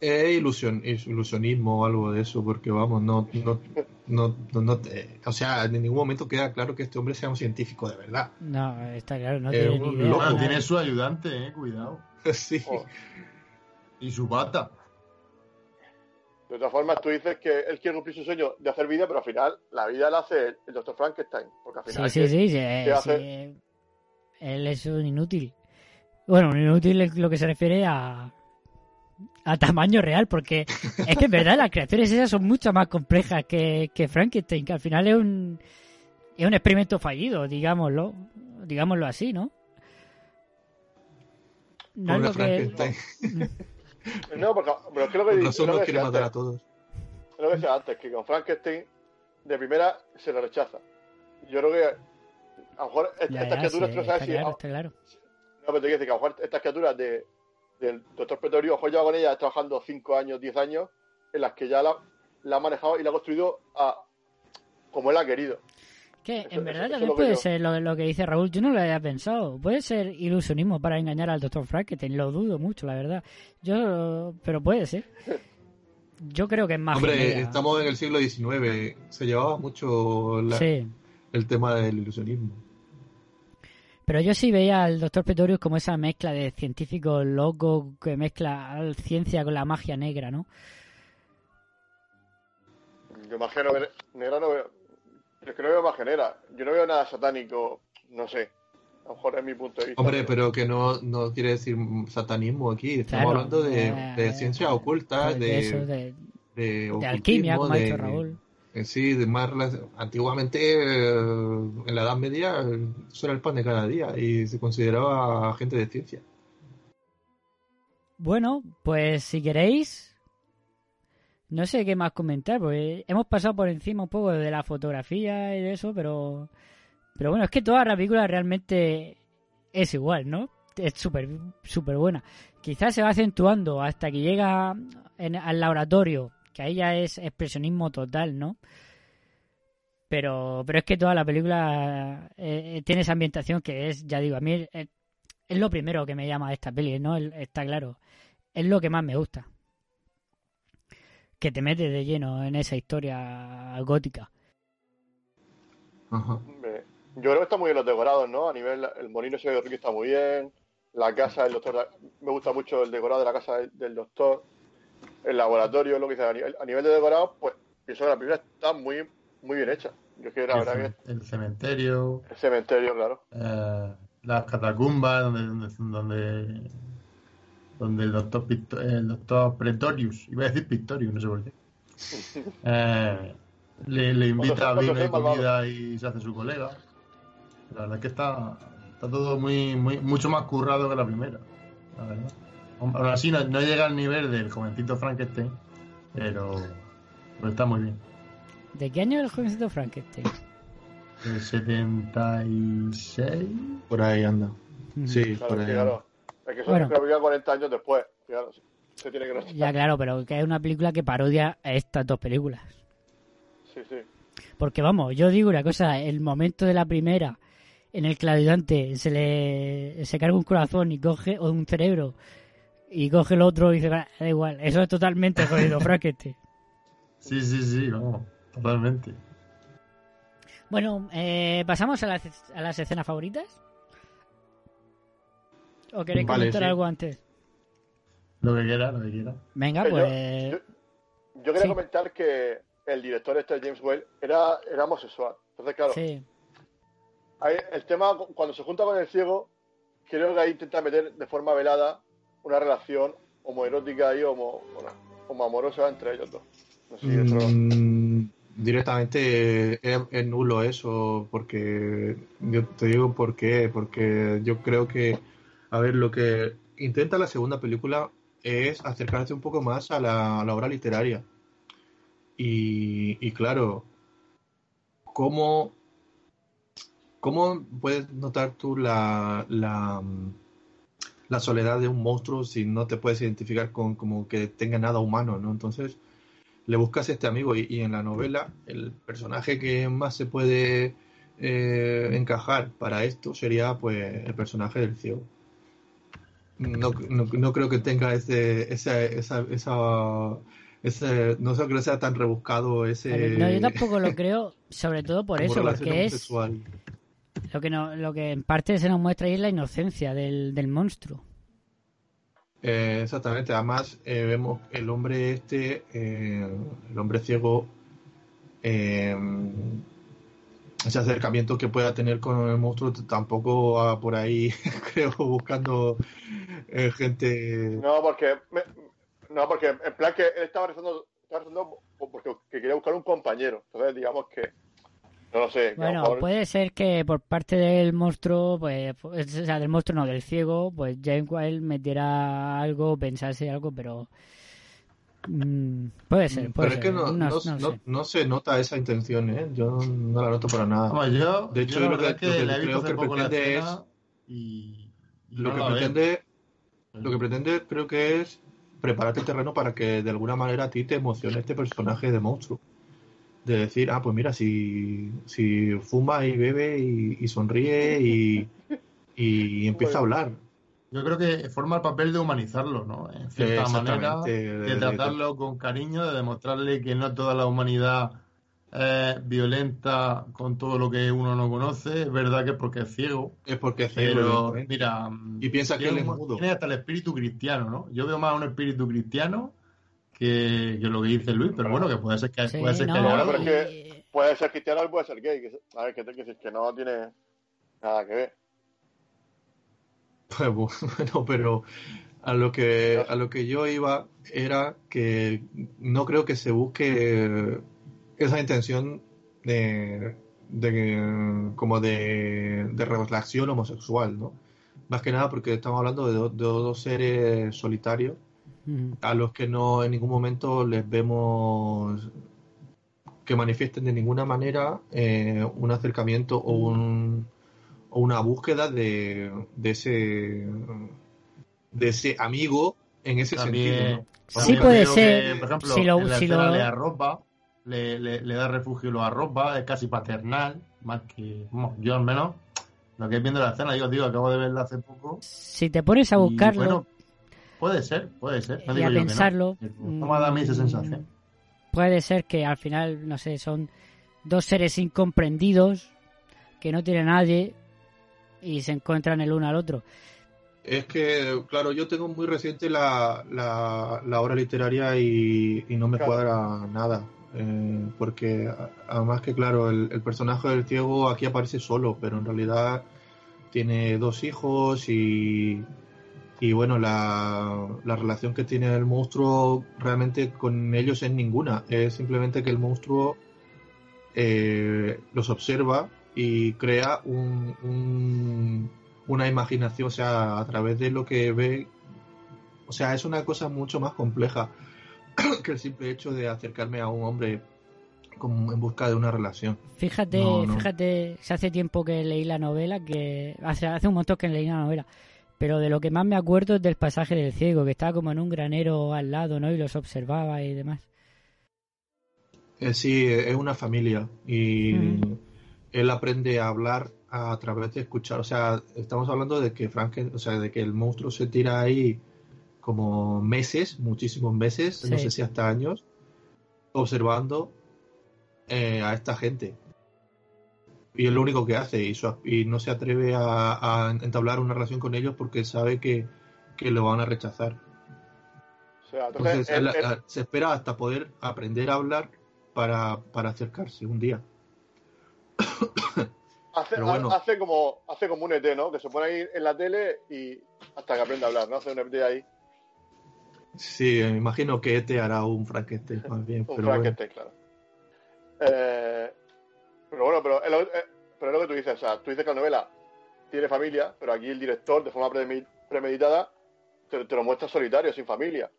Es ilusión, ilusionismo o algo de eso, porque vamos, no, no, no, no, no te- o sea, en ningún momento queda claro que este hombre sea un científico de verdad. no está claro no Es tiene ni idea tiene su ayudante, eh, cuidado. [laughs] sí. Oh, Y su pata. de todas formas, tú dices que él quiere cumplir su sueño de hacer vida, pero al final la vida la hace el, el doctor Frankenstein. Porque al final. sí sí, sí, sí, él es un inútil bueno un inútil es lo que se refiere a a tamaño real porque [laughs] es que en verdad las creaciones esas son mucho más complejas que, que Frankenstein que al final es un es un experimento fallido digámoslo digámoslo así ¿no? No es Pobre que-. [laughs] No, porque, pero es que lo que, Con lo razón que nos decía quiere matar a todos. es lo que decía antes, que con Frankenstein de primera se le rechaza. Yo creo que a lo mejor est- Ya, estas ya, criaturas, sí, tú no sabes está si. claro, ah, está claro. No, pero te quiero decir que a lo mejor estas criaturas de, del doctor Pretorio, a lo mejor lleva con ella trabajando 5 años, 10 años, en las que ya la, la ha manejado y la ha construido a, como él ha querido. Que Eso- en verdad eso- también puede yo. ser lo, lo que dice Raúl, yo no lo había pensado. Puede ser ilusionismo para engañar al Dr. Frankenstein, lo dudo mucho, la verdad. Yo, pero puede ser. Yo creo que es más Hombre, estamos en el siglo XIX. Se llevaba mucho la- Sí. El tema del ilusionismo. Pero yo sí veía al Dr. Pretorius como esa mezcla de científico loco que mezcla ciencia con la magia negra, ¿no? Yo magia no, negra no veo. Es que no veo magia negra. Yo no veo nada satánico, no sé. A lo mejor es mi punto de vista. Hombre, pero que no, no quiere decir satanismo aquí. Estamos Claro, hablando de, eh, de ciencias ocultas, de, de eso, de- de de alquimia, como ha de- dicho Raúl. Eh, Sí, de más antiguamente eh, en la Edad Media eh, eso era el pan de cada día y se consideraba gente de ciencia. Bueno, pues si queréis, no sé qué más comentar, porque hemos pasado por encima un poco de la fotografía y de eso, pero, pero bueno, es que toda la película realmente es igual, ¿no? Es súper súper buena. Quizás se va acentuando hasta que llega en- al laboratorio, que ahí ya es expresionismo total, ¿no? Pero, pero es que toda la película eh, tiene esa ambientación que es, ya digo, a mí es, es lo primero que me llama esta peli, ¿no? El- Está claro. Es lo que más me gusta. Que te metes de lleno en esa historia gótica. Yo creo que están muy bien los decorados, ¿no? A nivel, el molino ese de Ricky está muy bien. La casa del doctor, me gusta mucho el decorado de la casa del, del doctor. El laboratorio, lo que dice. A nivel, a nivel de decorado, pues pienso que la primera está muy, muy bien hecha. Yo es que la el, verdad el cementerio, el cementerio, claro. eh, las catacumbas donde, donde, donde, donde el doctor Picto- el doctor Pretorius, iba a decir Pictorius, no sé por qué, [laughs] eh, le, le invita a vino y comida y se hace su colega. La verdad es que está, está todo muy, muy mucho más currado que la primera, la verdad. Aún aún así no, no llega al nivel del jovencito Frankenstein, pero, pero está muy bien. ¿De qué año es el jovencito Frankenstein? El 76. Por ahí anda. Sí, Claro, por ahí claro. Es que eso Bueno. es que 40 años después. Claro, se tiene que. Ya, claro, pero que es una película que parodia a estas dos películas. Sí, sí. Porque vamos, yo digo una cosa, el momento de la primera en el que el ayudante se le se carga un corazón y coge, o un cerebro, y coge el otro y dice, "Bah, da igual, eso es totalmente jodido, [laughs] Frankenstein. Sí, sí, sí, vamos, totalmente. Bueno, eh, ¿pasamos a las, a las escenas favoritas? ¿O queréis Vale, comentar sí. algo antes? Lo que quiera, lo que quiera. Venga, yo- pues... Yo, yo quería Sí. comentar que el director este, James Whale, era, era homosexual. Entonces, claro, Sí. Ahí, el tema, cu- cuando se junta con el ciego, creo que ahí intenta meter de forma velada una relación homoerótica y homo, bueno, homoamorosa entre ellos dos. Mm, directamente es, nulo eso, porque yo te digo por qué, porque yo creo que, a ver, lo que intenta la segunda película es acercarse un poco más a la, a la obra literaria. Y, claro, ¿cómo, ¿cómo puedes notar tú la, la soledad de un monstruo si no te puedes identificar con como que tenga nada humano, ¿no? Entonces, le buscas este amigo y, y en la novela el personaje que más se puede eh, encajar para esto sería pues el personaje del ciego. No, no, no creo que tenga ese, esa, esa, esa, ese, no creo que sea tan rebuscado ese... A no, yo tampoco lo creo, sobre todo por [laughs] eso, porque es homosexual. Lo que, no, lo que en parte se nos muestra ahí es la inocencia del, del monstruo. Eh, exactamente, además eh, vemos el hombre este, eh, el hombre ciego, eh, ese acercamiento que pueda tener con el monstruo tampoco va por ahí, [laughs] creo, buscando eh, gente... No, porque, me- no, porque en plan que él estaba rezando, estaba rezando porque que quería buscar un compañero. Entonces, digamos que, no lo sé. Bueno, mejor- puede ser que por parte del monstruo, pues, pues, o sea, del monstruo no, del ciego, pues James Wild metiera algo, pensase algo, pero Mm, puede ser, puede Pero es que no, No- no- no no- sé. no se nota esa intención, ¿eh? Yo no la noto para nada. Yo, de hecho, yo lo que, que lo que la creo que pretende es... y, y Lo no que pretende, lo que pretende creo que es prepararte el terreno para que de alguna manera a ti te emocione este personaje de monstruo. De decir, ah, pues mira, si, si fuma y bebe y, y sonríe y, y empieza a hablar. Yo creo que forma el papel de humanizarlo, ¿no? En cierta manera, de, tratarlo con cariño, de demostrarle que no toda la humanidad es violenta con todo lo que uno no conoce. Es verdad que es porque es ciego. Es porque es ciego, Pero, mira, Y piensa que tiene él es un- mudo. Tiene hasta el espíritu cristiano, ¿no? Yo veo más un espíritu cristiano que, que lo que dice Luis, pero bueno, que puede ser que, Sí, puede ser que no, haya Bueno, algo. pero es que puede ser cristiano y puede ser gay. Que, a ver, que, que, que no tiene nada que ver. Pues [laughs] bueno, pero a lo que a lo que yo iba era que no creo que se busque esa intención de, de como de, de relación homosexual, ¿no? Más que nada porque estamos hablando de, do- de dos seres solitarios A los que no en ningún momento les vemos que manifiesten de ninguna manera eh, un acercamiento o, un, o una búsqueda de, de ese de ese amigo en ese sentido. También, ¿no? Sí puede ser, que, por ejemplo, si lo- en la si lo- le arropa, le, le, le da refugio y lo arropa, es casi paternal, más que bueno, yo al menos, lo que es viendo la escena, digo, digo, acabo de verla hace poco. Si te pones a y, buscarlo bueno, puede ser, puede ser. No y digo a yo que no, pensarlo, pero no me da a mí esa mm, sensación. puede ser que al final, no sé, son dos seres incomprendidos que no tienen a nadie y se encuentran el uno al otro. Es que, claro, yo tengo muy reciente la, la, la obra literaria y, y no me Claro. cuadra nada. eh, porque además que, claro, el, el personaje del ciego aquí aparece solo, pero en realidad tiene dos hijos y, y bueno, la, la relación que tiene el monstruo realmente con ellos es ninguna. Es simplemente que el monstruo eh, los observa y crea un, un- una imaginación, o sea, a través de lo que ve. O sea, es una cosa mucho más compleja [clears throat] que el simple hecho de acercarme a un hombre como en busca de una relación. Fíjate, No, no. fíjate, hace tiempo que leí la novela, que hace, hace un montón que leí la novela, pero de lo que más me acuerdo es del pasaje del ciego, que estaba como en un granero al lado, ¿no? Y los observaba y demás. Eh, sí, es una familia y Mm. él aprende a hablar a través de escuchar. O sea, estamos hablando de que Franken, o sea, de que el monstruo se tira ahí como meses, muchísimos meses, no sé si hasta años, observando eh, a esta gente. Y es lo único que hace y, su- y no se atreve a, a entablar una relación con ellos porque sabe que, que lo van a rechazar. O sea, entonces, Entonces, él- él- él- él se espera hasta poder aprender a hablar para, para acercarse un día. [coughs] hace, bueno. hace como hace como un ET, ¿no? Que se pone ahí en la tele y hasta que aprende a hablar, ¿no? Hace un ET ahí, Sí, me imagino que te hará un Frankenstein más bien. un pero bueno. Frankenstein, claro. Eh, pero bueno, pero es, lo, eh, pero es lo que tú dices, o sea, tú dices que la novela tiene familia, pero aquí el director, de forma premedi- premeditada, te, te lo muestra solitario, sin familia.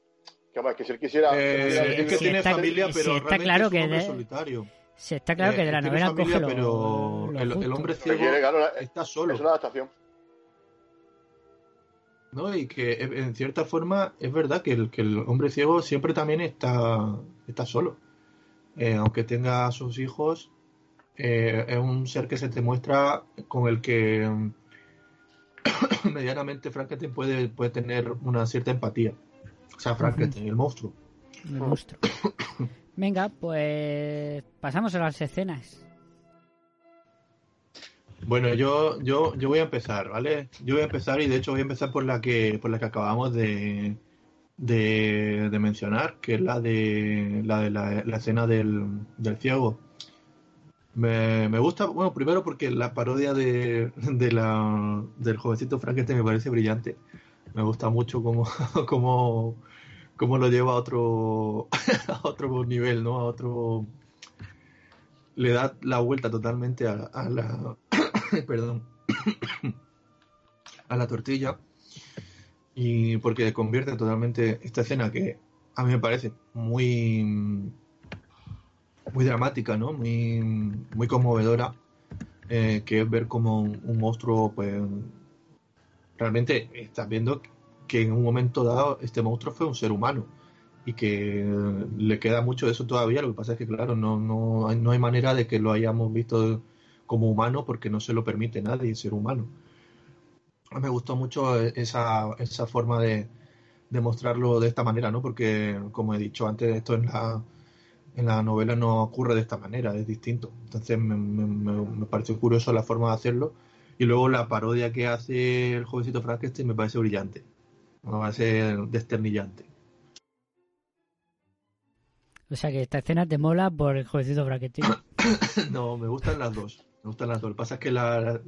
Que, hombre, que si él quisiera... Eh, es que si tiene está- familia, si pero está realmente claro es un que hombre de- solitario. Sí, está claro Eh, que de la novela familia, coge lo, pero lo el, hombre que ciego quiere, claro, es, está solo. es una adaptación. ¿no? Y que eh, en cierta forma es verdad que el, que el hombre ciego siempre también está, está solo. Eh, aunque tenga a sus hijos, eh, es un ser que se te muestra con el que mm, [coughs] medianamente Frankenstein puede, puede tener una cierta empatía. O sea, Frankenstein, el monstruo. El monstruo. [coughs] Venga, pues pasamos a las escenas. Bueno, yo, yo, yo voy a empezar, ¿vale? Yo voy a empezar y de hecho voy a empezar por la que, por la que acabamos de, de, de mencionar, que es la de la, de la, la escena del, del ciego. Me, me gusta, bueno, primero porque la parodia de, de la, del jovencito Frankenstein me parece brillante. Me gusta mucho cómo, [laughs] cómo, cómo lo lleva a otro, [laughs] a otro nivel, ¿no? A otro... Le da la vuelta totalmente a, a la... [coughs] perdón. [coughs] a la tortilla. Y porque convierte totalmente esta escena que a mí me parece muy muy dramática, ¿no? Muy, muy conmovedora, eh, que es ver como un, monstruo, pues, realmente estás viendo que en un momento dado este monstruo fue un ser humano y que le queda mucho de eso todavía. Lo que pasa es que, claro, no, no, hay, no hay manera de que lo hayamos visto como humano porque no se lo permite nadie ser humano. Me gustó mucho esa, esa forma de, de mostrarlo de esta manera, ¿no? Porque, como he dicho antes, esto en la, en la novela no ocurre de esta manera, es distinto. Entonces me, me, me pareció curioso la forma de hacerlo. Y luego la parodia que hace el jovencito Frankenstein me parece brillante. Me parece desternillante. O sea que esta escena te mola por el jovencito Frankenstein. [coughs] no, me gustan las dos. Me gustan las dos. Lo que pasa es que la,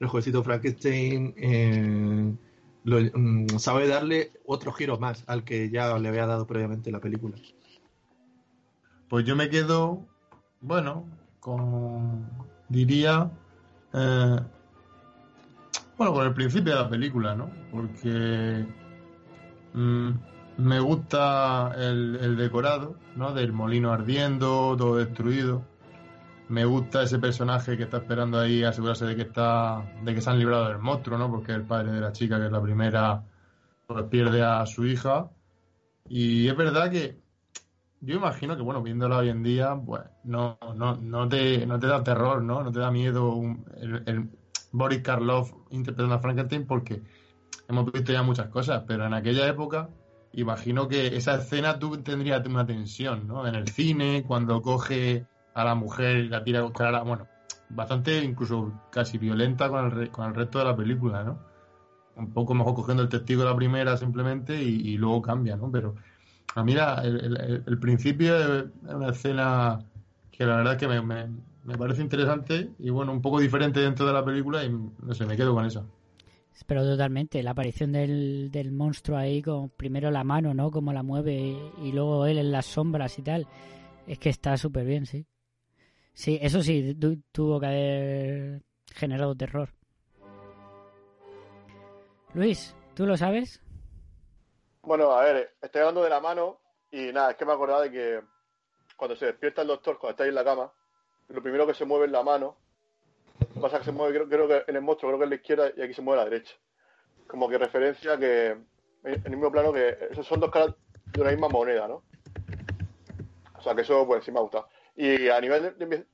el jovencito Frankenstein eh, lo, mm, sabe darle otro giro más al que ya le había dado previamente la película. Pues yo me quedo, bueno, con, diría, eh, bueno, con el principio de la película, ¿no? Porque mmm, me gusta el, el, decorado, ¿no? Del molino ardiendo, todo destruido. Me gusta ese personaje que está esperando ahí asegurarse de que está, de que se han librado del monstruo, ¿no? Porque el padre de la chica, que es la primera, pues pierde a su hija. Y es verdad que yo imagino que, bueno, viéndolo hoy en día, pues no, no, no, te, no te da terror, ¿no? No te da miedo el, Boris Karloff interpretando a Frankenstein porque hemos visto ya muchas cosas, pero en aquella época imagino que esa escena tú tendrías una tensión, ¿no? En el cine, cuando coge a la mujer y la tira cara, bueno, bastante incluso casi violenta con el, con el resto de la película, ¿no? Un poco mejor cogiendo el testigo de la primera simplemente y luego cambia, ¿no? Pero a mí el, principio es una escena que la verdad es que me, me, parece interesante y bueno, un poco diferente dentro de la película y no sé, me quedo con eso. Pero totalmente, la aparición del, del monstruo ahí, con primero la mano, ¿no? Como la mueve y luego él en las sombras y tal. Es que está súper bien, sí. Sí, eso sí, tu, tuvo que haber generado terror. Luis, ¿tú lo sabes? Bueno, a ver, estoy hablando de la mano y nada, es que me acordaba de que cuando se despierta el doctor, cuando está ahí en la cama, lo primero que se mueve es la mano. Pasa que se mueve, creo, creo, que en el monstruo, creo que en la izquierda y aquí se mueve la derecha. Como que referencia que, en el mismo plano, que esos son dos caras de una misma moneda, ¿no? O sea, que eso, pues sí me ha gustado. Y a nivel de, de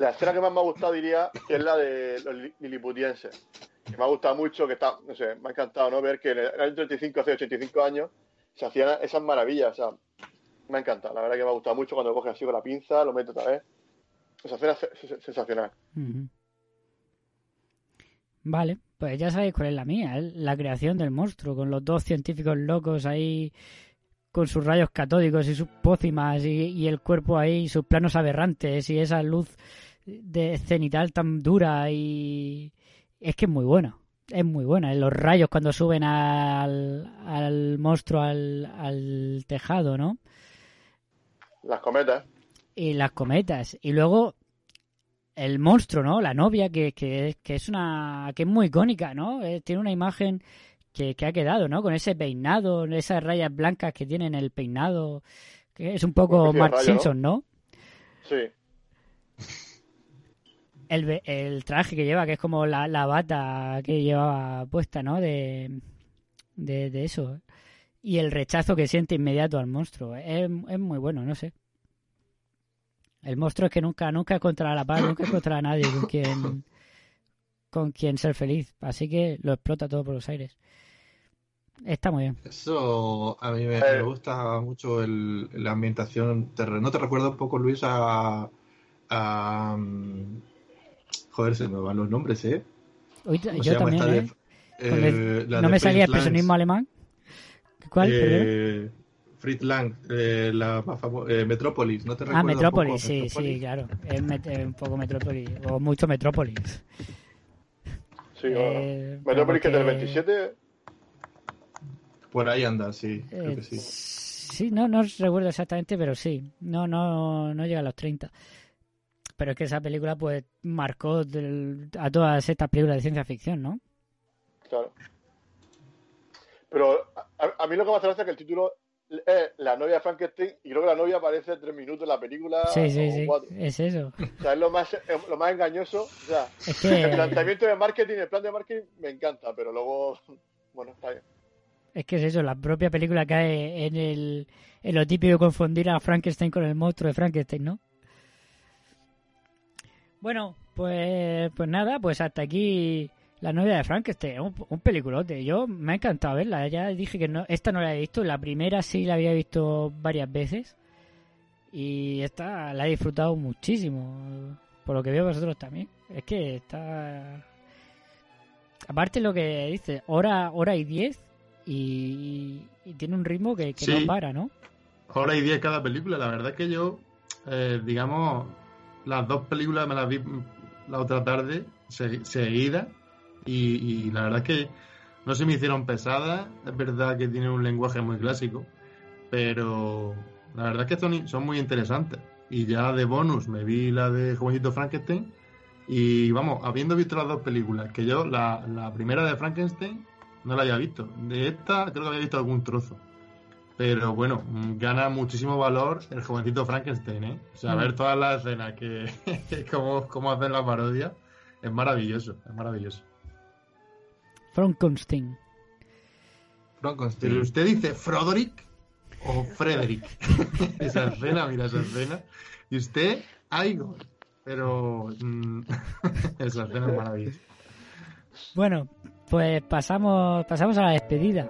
la escena que más me ha gustado, diría, que es la de los liliputienses que me ha gustado mucho, que está, no sé, me ha encantado, ¿no? Ver que en el año 35, hace 85 años, se hacían esas maravillas, o sea, me ha encantado, la verdad que me ha gustado mucho cuando lo coge así con la pinza, lo mete otra vez. Escena es sensacional. Vale, pues ya sabéis cuál es la mía, ¿eh? la creación del monstruo, con los dos científicos locos ahí con sus rayos catódicos y sus pócimas y, y el cuerpo ahí, sus planos aberrantes y esa luz de cenital tan dura y es que es muy bueno. Es muy buena. Los rayos cuando suben al, al monstruo al, al, tejado, ¿no? Las cometas. Y las cometas. Y luego el monstruo, ¿no? La novia, que, que, que es una. que es muy icónica, ¿no? Eh, tiene una imagen que, que, ha quedado, ¿no? Con ese peinado, esas rayas blancas que tiene en el peinado. Que es un poco Mark Simpson, ¿no? Sí el, el traje que lleva, que es como la, la bata que llevaba puesta, ¿no? De, de, de, eso. Y el rechazo que siente inmediato al monstruo. Es, es, muy bueno, no sé. El monstruo es que nunca, nunca es contra la paz, nunca es contra nadie con quien, con quien ser feliz. Así que lo explota todo por los aires. Está muy bien. Eso a mí me, me gusta mucho el, la ambientación terreno. ¿No te recuerda un poco, Luis, a, a Joder, se me van los nombres, ¿eh? Hoy, yo también, ¿eh? De, eh, ¿No me salía expresionismo alemán? ¿Cuál? Eh, Fritz Lang, eh, la más famosa, eh, Metrópolis, ¿no te recuerdas? Ah, Metrópolis, sí, sí, claro. Es met un poco Metrópolis, o mucho Metrópolis. Sí, eh, Metrópolis que es del 27. Por ahí anda, sí, creo que sí. Sí, no, no recuerdo exactamente, pero sí. No, no, no llega a los 30 pero es que esa película pues marcó del, a todas estas películas de ciencia ficción, ¿no? Claro. Pero a, a, mí lo que me hace gracia es que el título eh, la novia de Frankenstein y creo que la novia aparece tres minutos en la película. Sí, sí, sí. cuatro. Es eso. O sea, es lo más, es lo más engañoso. O sea, Es que- el planteamiento de marketing, el plan de marketing me encanta, pero luego, bueno, está bien. Es que es eso, la propia película cae en el en lo típico de confundir a Frankenstein con el monstruo de Frankenstein, ¿no? Bueno, pues pues nada, pues hasta aquí la novia de Frankenstein, un, un peliculote. Yo me ha encantado verla, ya dije que no, esta no la he visto, la primera sí la había visto varias veces y esta la he disfrutado muchísimo, por lo que veo vosotros también. Es que está aparte lo que dice, hora hora y diez y, y tiene un ritmo que, que Sí. no para, ¿no? Hora y diez cada película. La verdad es que yo, eh, digamos, las dos películas me las vi la otra tarde se- seguidas y, y la verdad es que no se me hicieron pesadas. Es verdad que tienen un lenguaje muy clásico, pero la verdad es que son, son muy interesantes. Y ya de bonus me vi la de Jovencito Frankenstein y vamos, habiendo visto las dos películas, que yo la, la primera de Frankenstein no la había visto. De esta creo que había visto algún trozo. Pero bueno, gana muchísimo valor el jovencito Frankenstein, ¿eh? O sea, Mm. ver todas las escenas [laughs] que, cómo, cómo hacen la parodia, es maravilloso, es maravilloso. Frankenstein. Pero usted dice Froderick o Frederick. [laughs] esa escena, mira esa escena. Y usted, Igor. Pero mm, [laughs] esa escena es maravillosa. Bueno, pues pasamos pasamos a la despedida.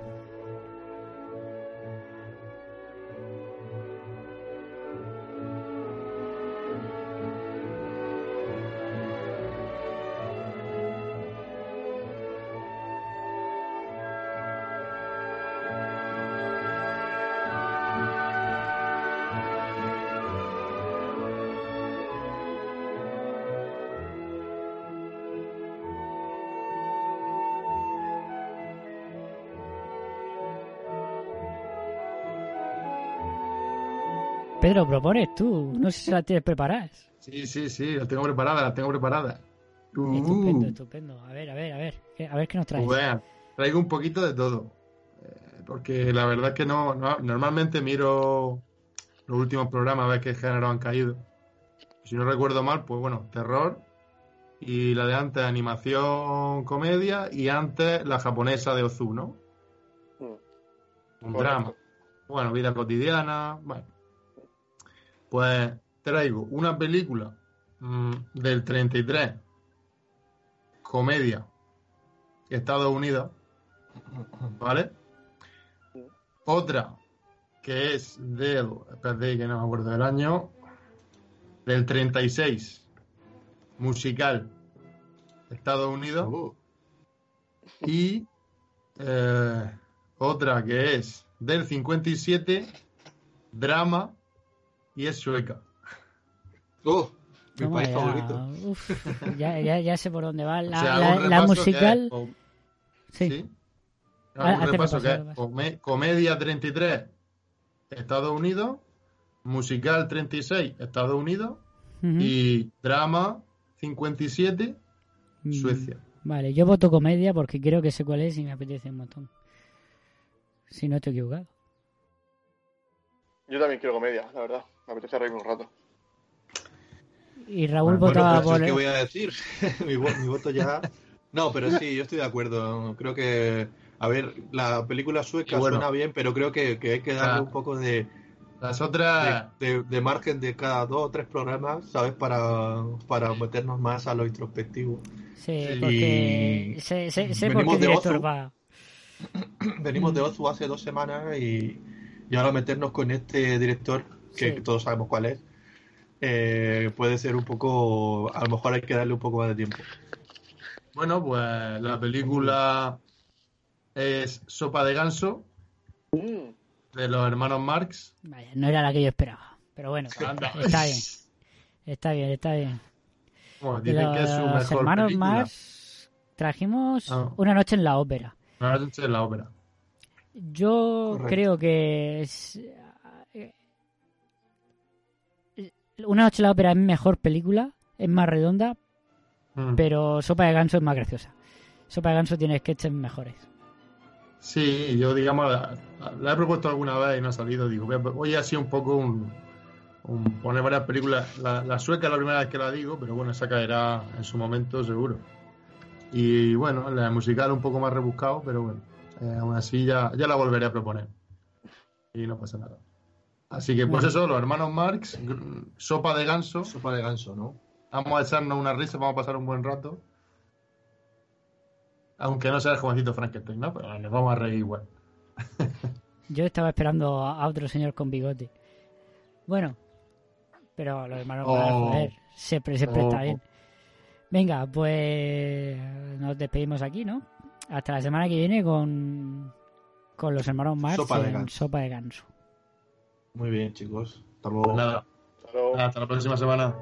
Pedro, propones tú, no sé si la tienes preparadas. Sí, sí, sí, las tengo preparadas, las tengo preparadas. Estupendo, Uh. estupendo. A ver, a ver, a ver, ¿qué- a ver qué nos traes. Pues vean, traigo un poquito de todo. Eh, porque la verdad es que no, no- normalmente miro los últimos programas a ver qué género han caído. Si no recuerdo mal, pues bueno, terror. Y la de antes, animación, comedia. Y antes, la japonesa de Ozu, ¿no? Un Correcto. drama. Bueno, vida cotidiana. Bueno. Pues traigo una película mm, del 33, comedia, Estados Unidos, ¿vale? Otra que es del, espérate que no me acuerdo del año, del 36, musical, Estados Unidos. Y eh, otra que es del 57, drama, y es sueca. ¡Oh! Mi Toma país ya, favorito. uf, ya, ya, ya sé por dónde va. La, O sea, la- un la repaso que musical. es Sí. ¿sí? Ah, Un hace repaso repaso, que es come- comedia 33, Estados Unidos, musical 36, Estados Unidos, y drama 57, Mm, Suecia. Vale, yo voto comedia porque creo que sé cuál es y me apetece un montón. Si no estoy equivocado. Yo también quiero comedia, la verdad. Me apetece reírme un rato. Y Raúl Bueno, votaba pues, por. ¿qué voy a decir? [laughs] mi, vo- mi voto ya. No, pero sí, yo estoy de acuerdo. Creo que, a ver, la película sueca Y bueno. suena bien, pero creo que, que hay que darle un poco de, Las otras, de- de margen de cada dos o tres programas, ¿sabes? Para, para meternos más a lo introspectivo. Sí, Sí. porque. Sé, sé, sé por Venimos qué de director Ozu. va. [clears throat] Venimos de Ozu hace dos semanas y, y ahora meternos con este director, que Sí. todos sabemos cuál es, eh, puede ser un poco. A lo mejor hay que darle un poco más de tiempo. bueno, pues la película es Sopa de Ganso, Mm. de los hermanos Marx. Vaya, no era la que yo esperaba. Pero bueno, [laughs] Anda. está bien. Está bien, está bien. Bueno, De dicen que es su los mejor hermanos película. Marx trajimos Ah. Una noche en la ópera. Una noche en la ópera. Yo Correcto. creo que es- eh, Una noche en la ópera es mejor película, es más redonda, Mm. pero Sopa de Ganso es más graciosa. Sopa de Ganso tiene sketches mejores. Sí, yo digamos, la, la he propuesto alguna vez y no ha salido. Digo, voy a- hoy ha sido un poco un, un poner varias películas. La, la sueca es la primera vez que la digo, pero bueno, esa caerá en su momento seguro. Y bueno, la musical un poco más rebuscado, pero bueno, eh, aún así ya, ya la volveré a proponer. Y no pasa nada. Así que pues eso, los hermanos Marx, sopa de ganso. Sopa de ganso, ¿no? Vamos a echarnos una risa, vamos a pasar un buen rato. Aunque no sea el jovencito Frankenstein, ¿no? Pero nos vamos a reír igual. [laughs] Yo estaba esperando a a otro señor con bigote. Bueno, pero los hermanos Oh. Marx, joder, se, pre- se presta Oh. bien. Venga, pues nos despedimos aquí, ¿no? Hasta la semana que viene con, con los hermanos Marx Sopa en. Sopa de Ganso. Muy bien, chicos. Hasta luego. Nada. Hasta la próxima semana.